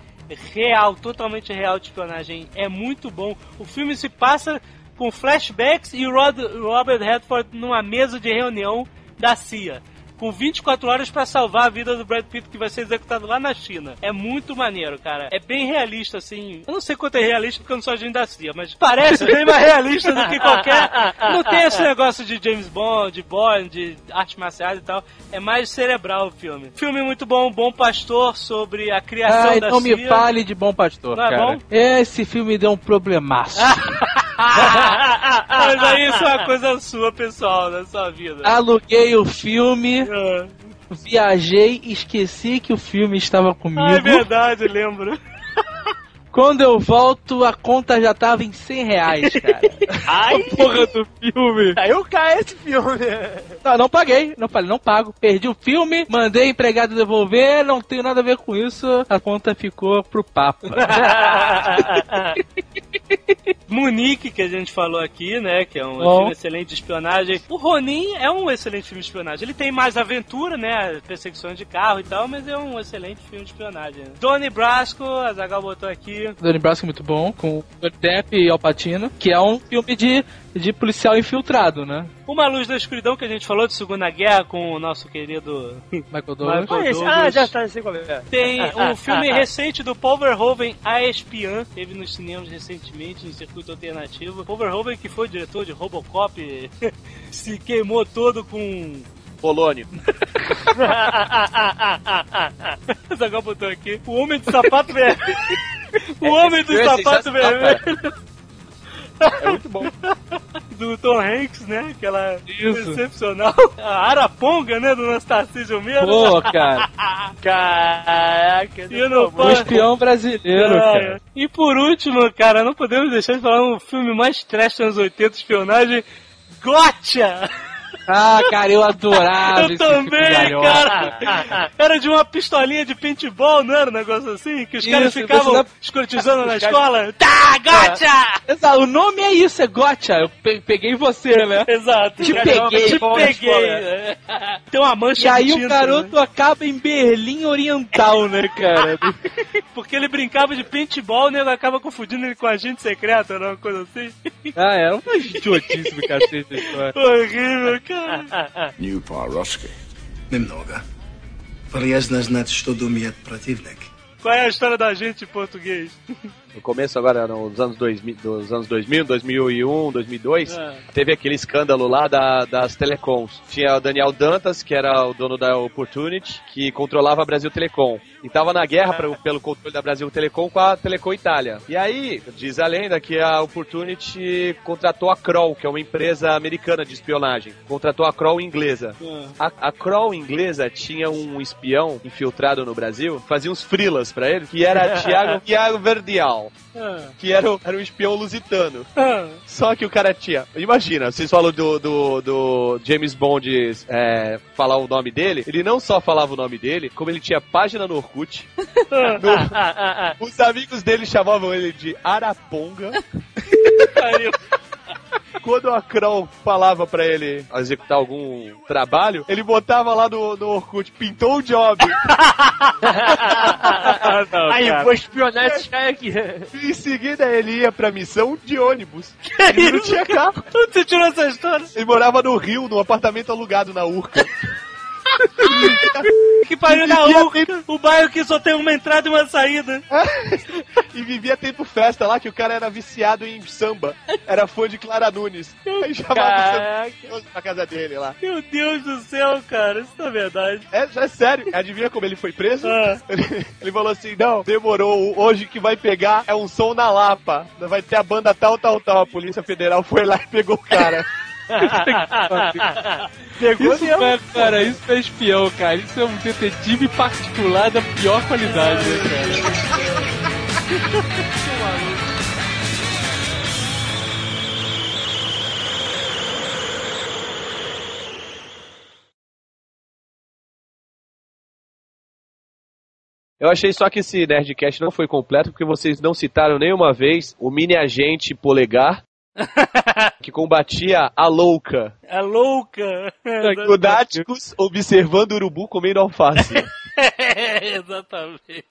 real, totalmente real de espionagem. É muito bom. O filme se passa com flashbacks e o Rod- Robert Redford numa mesa de reunião da CIA. Com 24 horas pra salvar a vida do Brad Pitt que vai ser executado lá na China. É muito maneiro, cara. É bem realista, assim. Eu não sei quanto é realista porque eu não sou agente da CIA, mas parece bem mais realista do que qualquer. Não tem esse negócio de James Bond, de Bourne, de artes marciais e tal. É mais cerebral o filme. Filme muito bom, Bom Pastor, sobre a criação Ai, da não CIA. me fale de Bom Pastor, Não é cara. bom? Esse filme deu um problemaço. Mas aí isso é uma coisa sua, pessoal, da sua vida. Aluguei o filme, Ah. viajei, esqueci que o filme estava comigo. Ah, é verdade, lembro. Quando eu volto, a conta já tava em 100 reais, cara. Ai, Porra do filme. aí eu caio esse filme. Não, não paguei. Não falei, não pago. Perdi o filme, mandei empregado devolver, não tenho nada a ver com isso. A conta ficou pro papo. Munique, que a gente falou aqui, né? Que é um Bom. filme excelente de espionagem. O Ronin é um excelente filme de espionagem. Ele tem mais aventura, né? Perseguições de carro e tal, mas é um excelente filme de espionagem. Donnie Brasco, a Zagal botou aqui. Donnie Brasco é muito bom, com o Depp e Al Pacino, que é um filme de, de policial infiltrado, né? Uma Luz da Escuridão, que a gente falou de Segunda Guerra com o nosso querido Michael Douglas. Michael Ah, Douglas. ah, já tá, sei qual é. Tem um filme recente do Paul Verhoeven, A Espiã, teve nos cinemas recentemente, no circuito alternativo. Paul Verhoeven, que foi diretor de Robocop, se queimou todo com... Polônio. Zagal botou aqui. O Homem de Sapato Vermelho. O Homem do Sapato Vermelho. É muito bom. Do Tom Hanks, né? Aquela Isso. excepcional. A Araponga, né? Do Anastácio Meira. Pô, cara. Caraca, E eu não O posso- espião brasileiro, Ah, cara. E por último, cara, não podemos deixar de falar um filme mais trash dos anos 80 de espionagem, Gotcha! Ah, cara, eu adorava Eu filme também, galhofa. cara! Era de uma pistolinha de paintball, não era um negócio assim? Que os Isso, caras ficavam precisava- escrotizando na escola? Tá, Gotcha! Exato, o nome é isso, é Gotcha. Eu pe- peguei você, né? Exato. Te Cara, peguei. Te peguei. é. Tem uma mancha E aí de o tinta, garoto né? acaba em Berlim Oriental, né, cara? Porque ele brincava de paintball, né? acaba confundindo ele com agente secreto, era uma coisa assim. ah, era uma idiotice do cacete. Horrível, cara. New Paroski. Немного. Полезно знать, что думает противник. Qual é a história da gente em português? No começo agora, nos anos 2000, dos anos 2000, 2001, 2002, Ah. teve aquele escândalo lá da- das telecoms. Tinha o Daniel Dantas, que era o dono da Opportunity, que controlava a Brasil Telecom. E tava na guerra pra- pelo controle da Brasil Telecom com a Telecom Itália. E aí, diz a lenda que a Opportunity contratou a Kroll, que é uma empresa americana de espionagem. Contratou a Kroll inglesa. Ah. A, a Kroll inglesa tinha um espião infiltrado no Brasil, fazia uns frilas pra ele, que era Thiago Verdial. Brown, que era, era um espião lusitano. Só que o cara tinha. Imagina, vocês falam do, do, do James Bond é, falar o nome dele. Ele não só falava o nome dele, como ele tinha página no Orkut. No- os amigos dele chamavam ele de Araponga. Quando a Kroll falava pra ele executar algum trabalho, ele botava lá no, no Orkut, pintou o job. Aí, vou espionar esses caras aqui. em seguida ele ia pra missão de ônibus. ele não tinha carro. Onde você tirou essa história? Ele morava no Rio, num apartamento alugado na Urca. Que pariu na Vivia Urca, o bairro que só tem uma entrada e uma saída. e vivia tendo festa lá, que o cara era viciado em samba. Era fã de Clara Nunes. Aí chamava pra casa dele lá. Meu Deus do céu, cara, isso não é verdade. É, é sério. Adivinha como ele foi preso? Ah. Ele, ele falou assim: não, demorou. Hoje que vai pegar é um som na Lapa. Vai ter a banda tal, tal, tal. A Polícia Federal foi lá e pegou o cara. Pegou Isso é, cara, isso é espião, cara. Isso é um detetive particular da pior qualidade, né, cara? Eu achei só que esse Nerdcast não foi completo porque vocês não citaram nenhuma vez o mini agente polegar que combatia a louca. É louca. Lunáticos observando o urubu comendo alface. Exatamente.